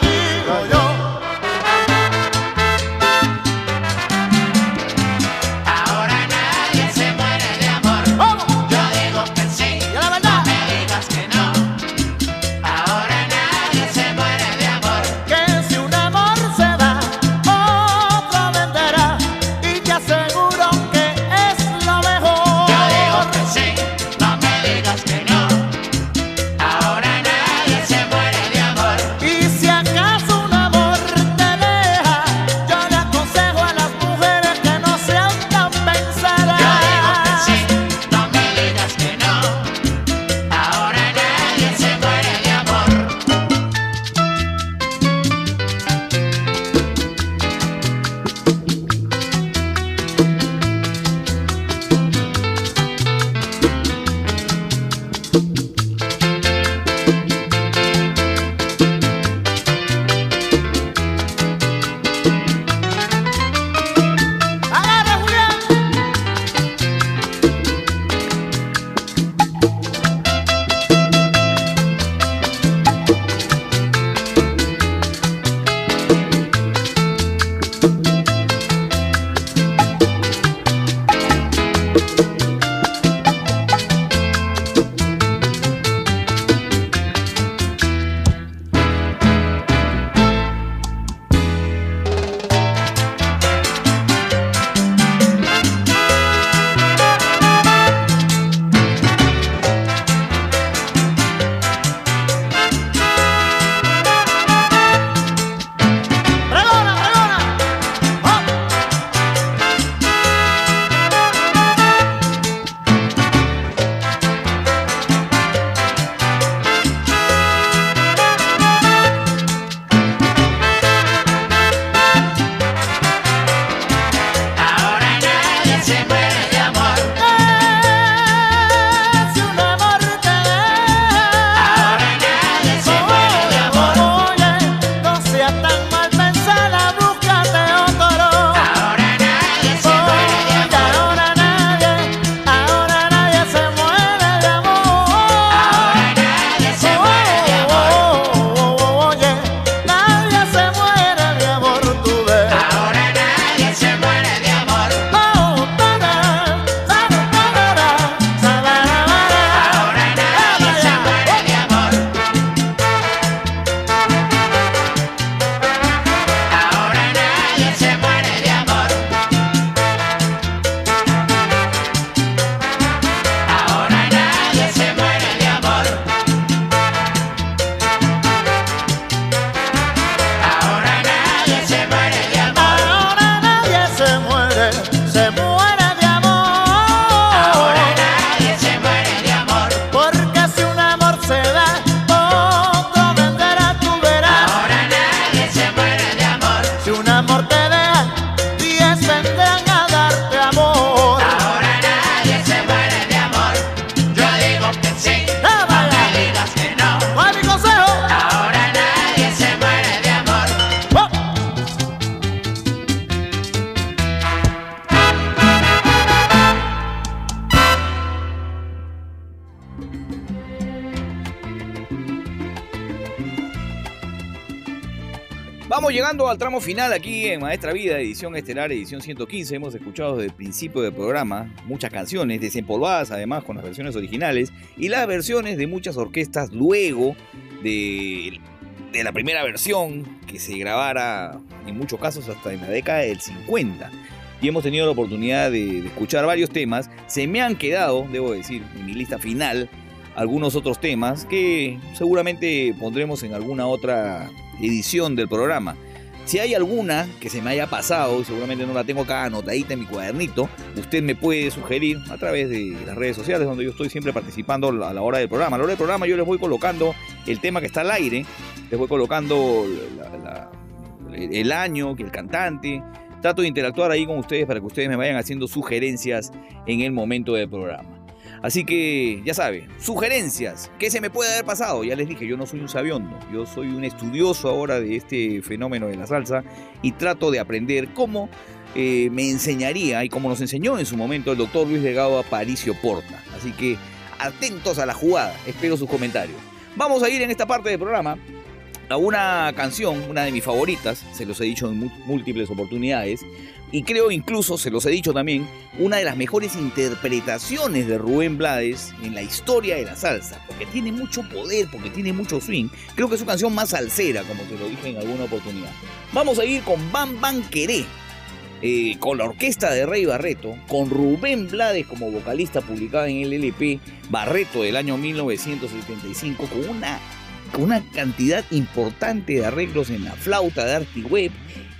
final aquí en Maestra Vida, edición estelar, edición 115. Hemos escuchado desde el principio del programa muchas canciones desempolvadas, además con las versiones originales y las versiones de muchas orquestas luego de, de la primera versión que se grabara en muchos casos hasta en la década del 50. Y hemos tenido la oportunidad de, de escuchar varios temas. Se me han quedado, debo decir, en mi lista final algunos otros temas que seguramente pondremos en alguna otra edición del programa. Si hay alguna que se me haya pasado, y seguramente no la tengo acá anotadita en mi cuadernito, usted me puede sugerir a través de las redes sociales donde yo estoy siempre participando a la hora del programa. A la hora del programa yo les voy colocando el tema que está al aire, les voy colocando el año, que el cantante. Trato de interactuar ahí con ustedes para que ustedes me vayan haciendo sugerencias en el momento del programa. Así que, ya sabe, sugerencias, ¿qué se me puede haber pasado? Ya les dije, yo no soy un sabiondo, yo soy un estudioso ahora de este fenómeno de la salsa y trato de aprender cómo eh, me enseñaría y cómo nos enseñó en su momento el doctor Luis Delgado Aparicio Porta. Así que, atentos a la jugada, espero sus comentarios. Vamos a ir en esta parte del programa una canción, una de mis favoritas, se los he dicho en múltiples oportunidades, y creo incluso, se los he dicho también, una de las mejores interpretaciones de Rubén Blades en la historia de la salsa, porque tiene mucho poder, porque tiene mucho swing. Creo que es su canción más salsera, como te lo dije en alguna oportunidad. Vamos a ir con Bam Bam Queré, eh, con la orquesta de Rey Barreto, con Rubén Blades como vocalista publicada en el LP Barreto del año 1975, con una, una cantidad importante de arreglos en la flauta de Artiweb,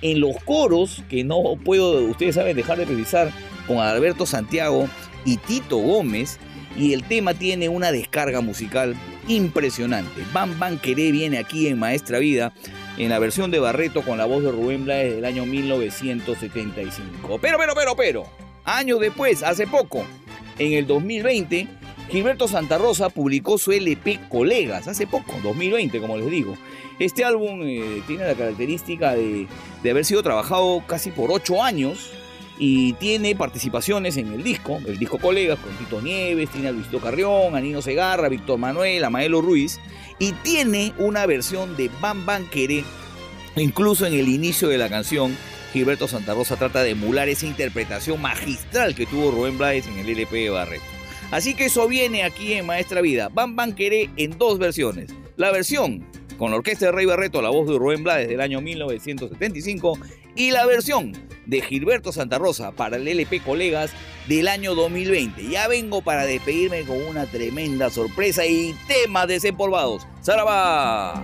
en los coros, que no puedo, ustedes saben, dejar de precisar, con Alberto Santiago y Tito Gómez, y el tema tiene una descarga musical impresionante. Bam Bam Queré viene aquí en Maestra Vida, en la versión de Barreto con la voz de Rubén Blades del año 1975. Pero, pero, pero, pero, años después, hace poco, en el 2020, Gilberto Santa Rosa publicó su LP Colegas, hace poco, 2020, como les digo. Este álbum eh, tiene la característica de, haber sido trabajado casi por ocho años y tiene participaciones en el disco, el disco Colegas, con Tito Nieves, tiene a Luisito Carrión, a Nino Segarra, Víctor Manuel, a Maelo Ruiz, y tiene una versión de Bam Bam Queré, incluso en el inicio de la canción, Gilberto Santa Rosa trata de emular esa interpretación magistral que tuvo Rubén Blades en el LP de Barreto. Así que eso viene aquí en Maestra Vida. Bam Bam Queré en dos versiones. La versión con la orquesta de Rey Barreto, la voz de Rubén Blades del año 1975, y la versión de Gilberto Santa Rosa para el LP Colegas del año 2020. Ya vengo para despedirme con una tremenda sorpresa y temas desempolvados. ¡Saraba!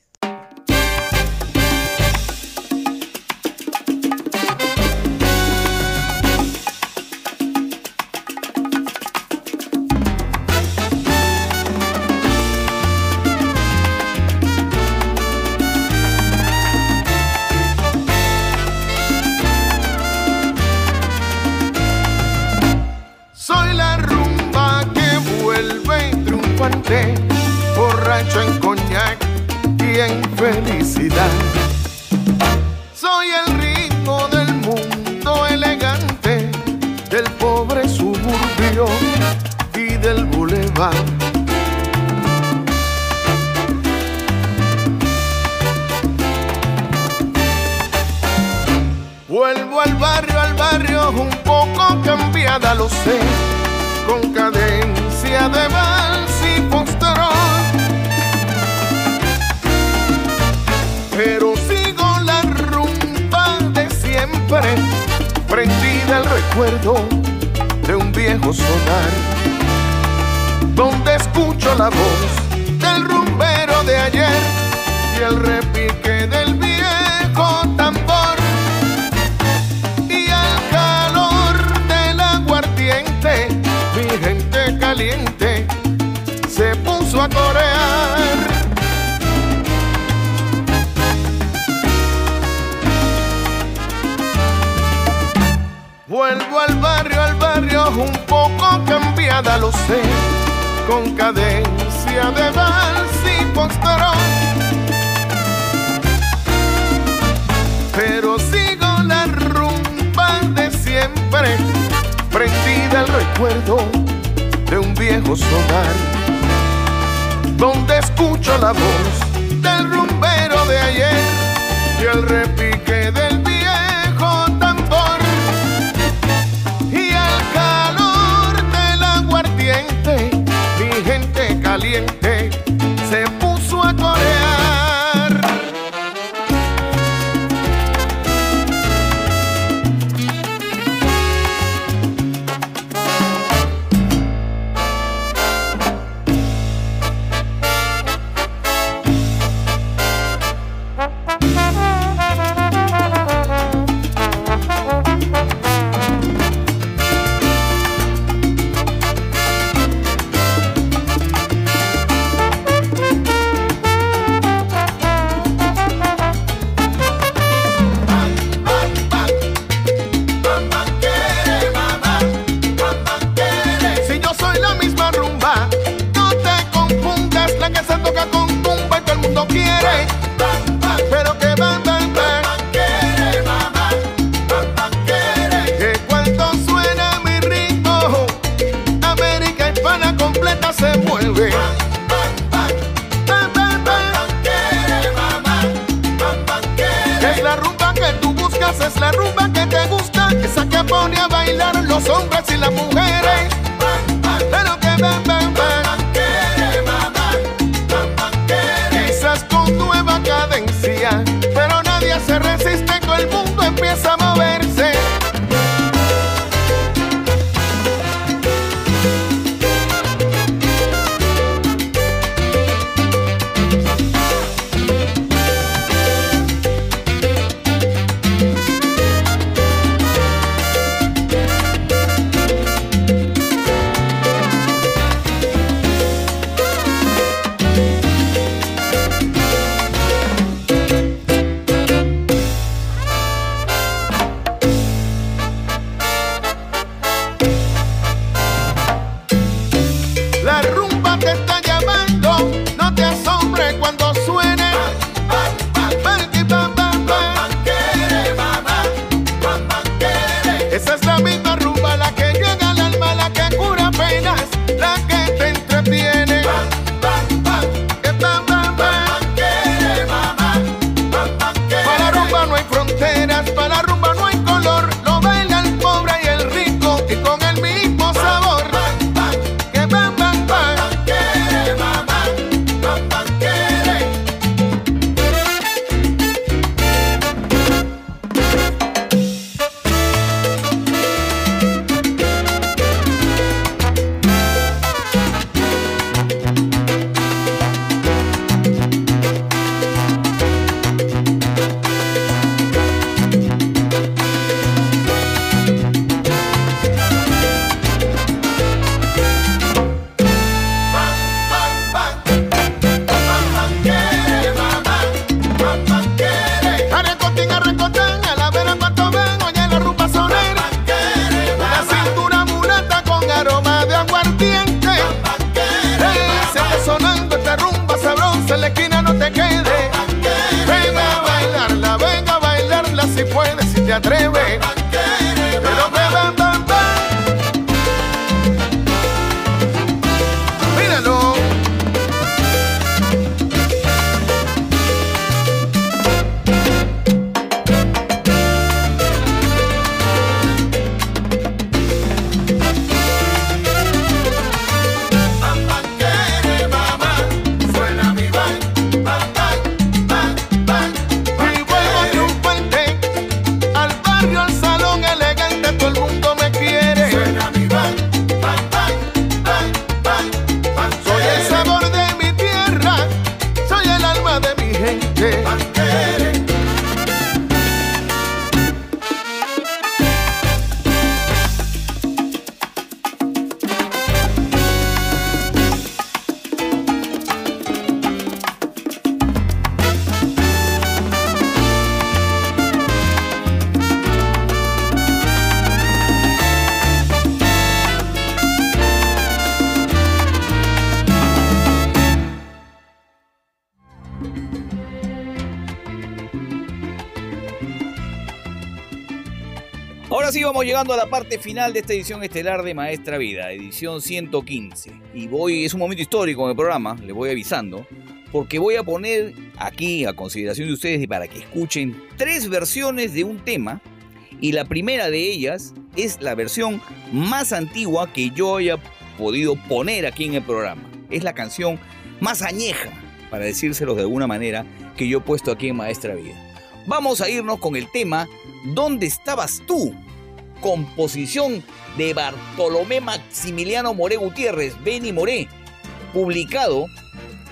Borracho en coñac y en felicidad. Soy el ritmo del mundo elegante, del pobre suburbio y del bulevar. Vuelvo al barrio, al barrio un poco cambiada, lo sé, con cadencia de vals y foxtrot. Pero sigo la rumba de siempre, prendida el recuerdo de un viejo sonar, donde escucho la voz del rumbero de ayer y el repique del viejo tambor y al calor del aguardiente, mi gente caliente se puso a corear. Lo sé, con cadencia de vals y foxtrot. pero sigo la rumba de siempre, prendida el recuerdo de un viejo sonar, donde escucho la voz del rumbero de ayer y el repique del gente llegando a la parte final de esta edición estelar de Maestra Vida, edición 115. Y voy, es un momento histórico en el programa, les voy avisando, porque voy a poner aquí a consideración de ustedes y para que escuchen tres versiones de un tema. Y la primera de ellas es la versión más antigua que yo haya podido poner aquí en el programa. Es la canción más añeja, para decírselo de alguna manera, que yo he puesto aquí en Maestra Vida. Vamos a irnos con el tema ¿Dónde estabas tú? Composición de Bartolomé Maximiliano Moré Gutiérrez, Benny Moré, publicado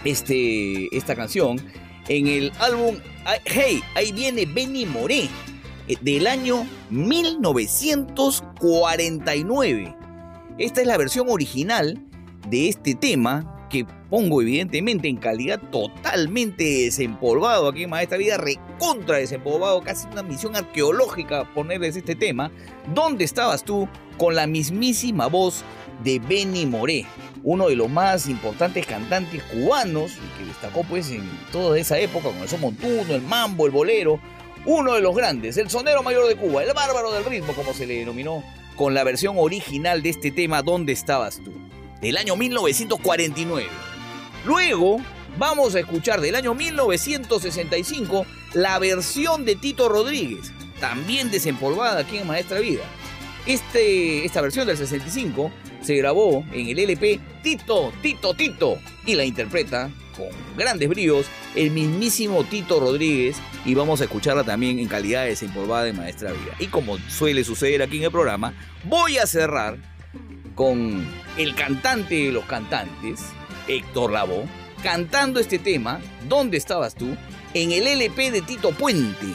este, esta canción en el álbum Hey, ahí viene Benny Moré, eh, del año 1949. Esta es la versión original de este tema pongo evidentemente en calidad totalmente desempolvado aquí en Maestra Vida, recontra desempolvado, casi una misión arqueológica ponerles este tema. ¿Dónde estabas tú con la mismísima voz de Benny Moré? Uno de los más importantes cantantes cubanos que destacó pues en toda esa época con el son montuno, el mambo, el bolero. Uno de los grandes, el sonero mayor de Cuba, el bárbaro del ritmo como se le denominó, con la versión original de este tema ¿Dónde estabas tú? del año 1949. Luego vamos a escuchar del año 1965 la versión de Tito Rodríguez, también desempolvada aquí en Maestra Vida. Este, esta versión del 65 se grabó en el LP Tito, Tito, Tito y la interpreta con grandes bríos el mismísimo Tito Rodríguez y vamos a escucharla también en calidad de desempolvada de Maestra Vida. Y como suele suceder aquí en el programa, voy a cerrar con el cantante de los cantantes, Héctor Lavoe, cantando este tema, ¿Dónde estabas tú? en el LP de Tito Puente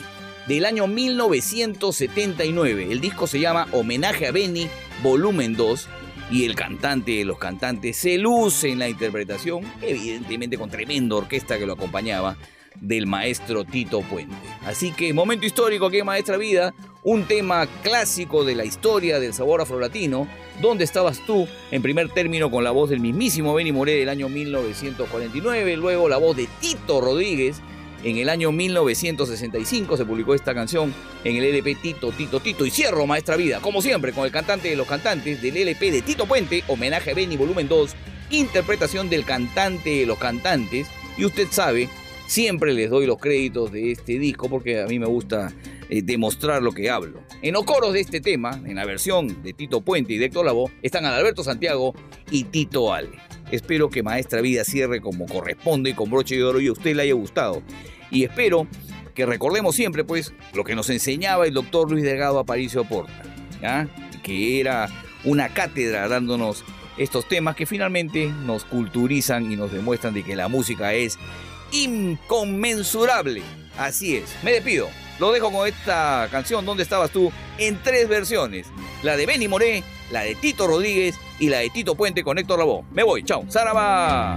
del año 1979. El disco se llama Homenaje a Benny, volumen 2, y el cantante de los cantantes se luce en la interpretación, evidentemente con tremenda orquesta que lo acompañaba, del maestro Tito Puente. Así que momento histórico aquí en Maestra Vida, un tema clásico de la historia del sabor afrolatino, ¿Dónde estabas tú? En primer término con la voz del mismísimo Benny Moré del año 1949, luego la voz de Tito Rodríguez en el año 1965 se publicó esta canción en el LP Tito, Tito, Tito y cierro Maestra Vida, como siempre, con el cantante de los cantantes del LP de Tito Puente, homenaje a Benny volumen 2, interpretación del cantante de los cantantes y usted sabe, siempre les doy los créditos de este disco porque a mí me gusta eh, demostrar lo que hablo. En los coros de este tema, en la versión de Tito Puente y de Héctor Lavoe, están Alberto Santiago y Tito Ale. Espero que Maestra Vida cierre como corresponde y con broche de oro y a usted le haya gustado. Y espero que recordemos siempre, pues, lo que nos enseñaba el doctor Luis Delgado Aparicio Porta, que era una cátedra dándonos estos temas que finalmente nos culturizan y nos demuestran de que la música es inconmensurable. Así es. Me despido. Lo dejo con esta canción, ¿Dónde estabas tú? En tres versiones. La de Benny Moré, la de Tito Rodríguez y la de Tito Puente con Héctor Lavoe. Me voy, chao. ¡Saraba!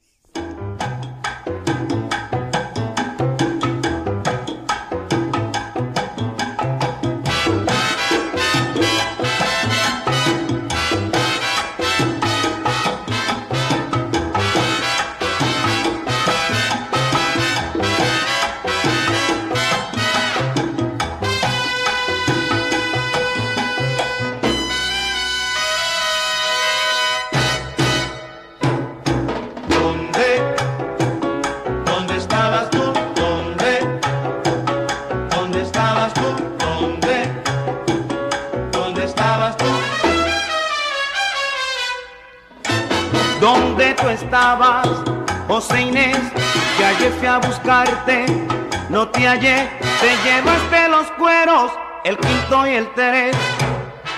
ayer te llevaste los cueros, el quinto y el tres,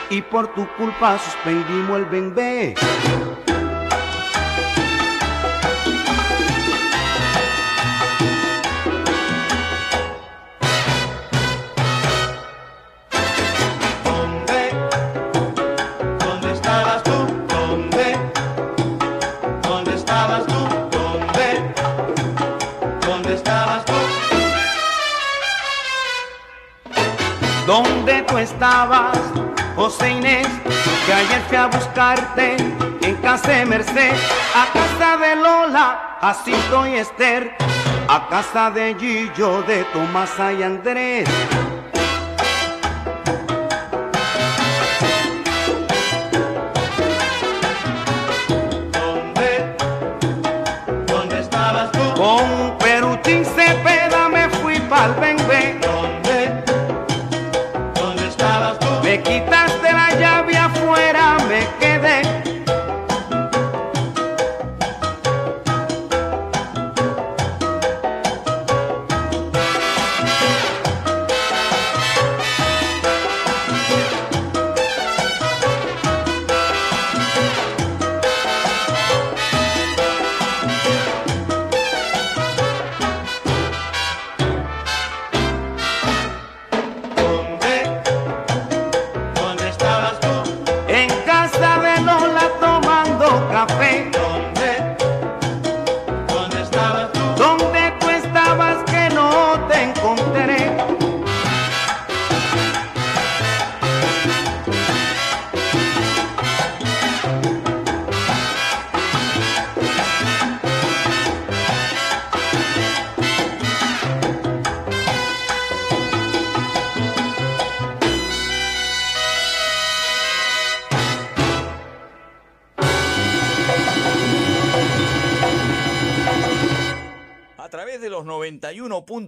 y por tu culpa suspendimos el bembé. estabas, José Inés, que ayer fui a buscarte en casa de Merced, a casa de Lola, Jacinto y Esther, a casa de Gillo, de Tomás y Andrés.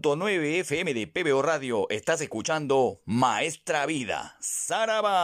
100.9 FM de PBO Radio, estás escuchando Maestra Vida, Saraba.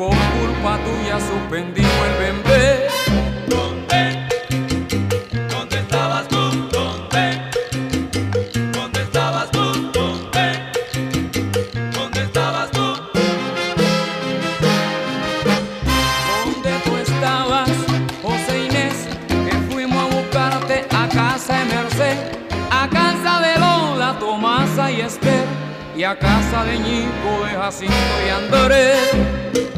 por culpa tuya suspendimos el bebé. ¿Dónde? ¿Dónde estabas tú? ¿Dónde? ¿Dónde estabas tú? ¿Dónde? ¿Dónde estabas tú? ¿Dónde tú estabas, José Inés? Que fuimos a buscarte a casa de Merced, a casa de Lola, Tomasa y Esther y a casa de Ñico de Jacinto y Andoré.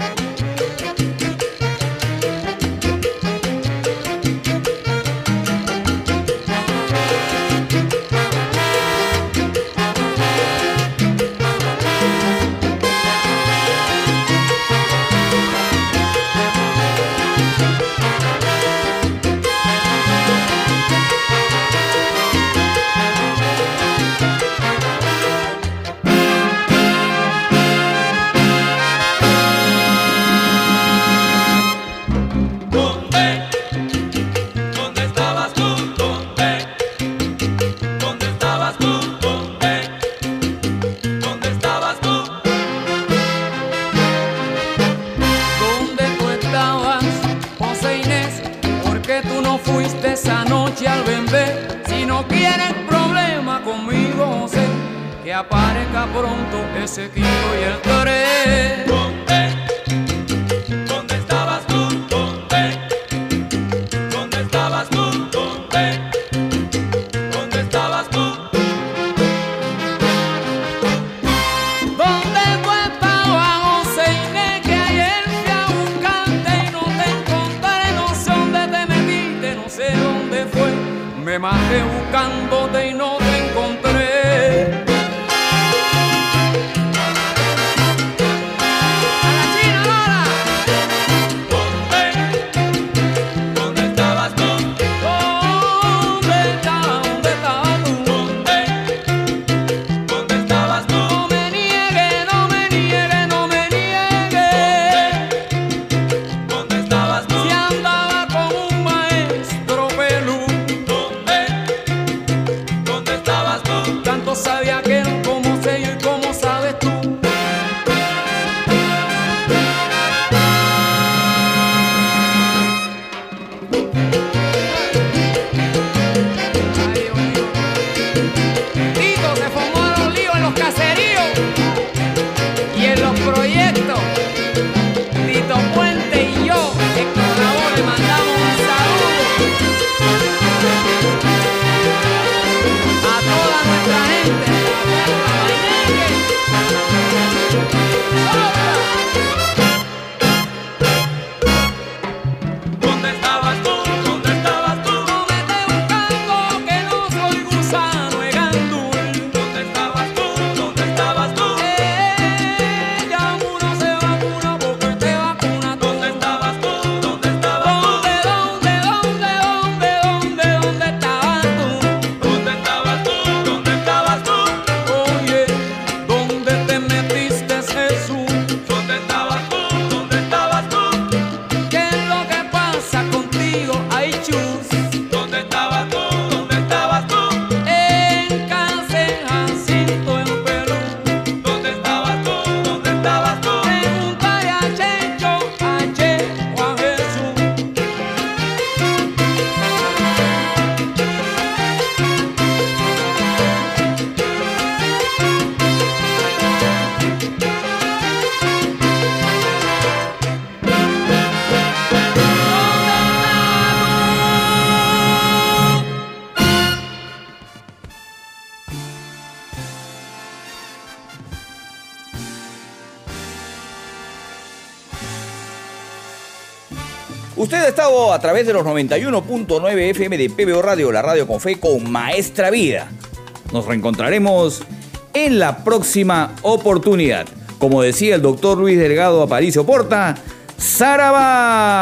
Través de los 91.9 FM de PBO Radio, la radio con fe, con Maestra Vida. Nos reencontraremos en la próxima oportunidad. Como decía el doctor Luis Delgado Aparicio Porta, ¡Saraba!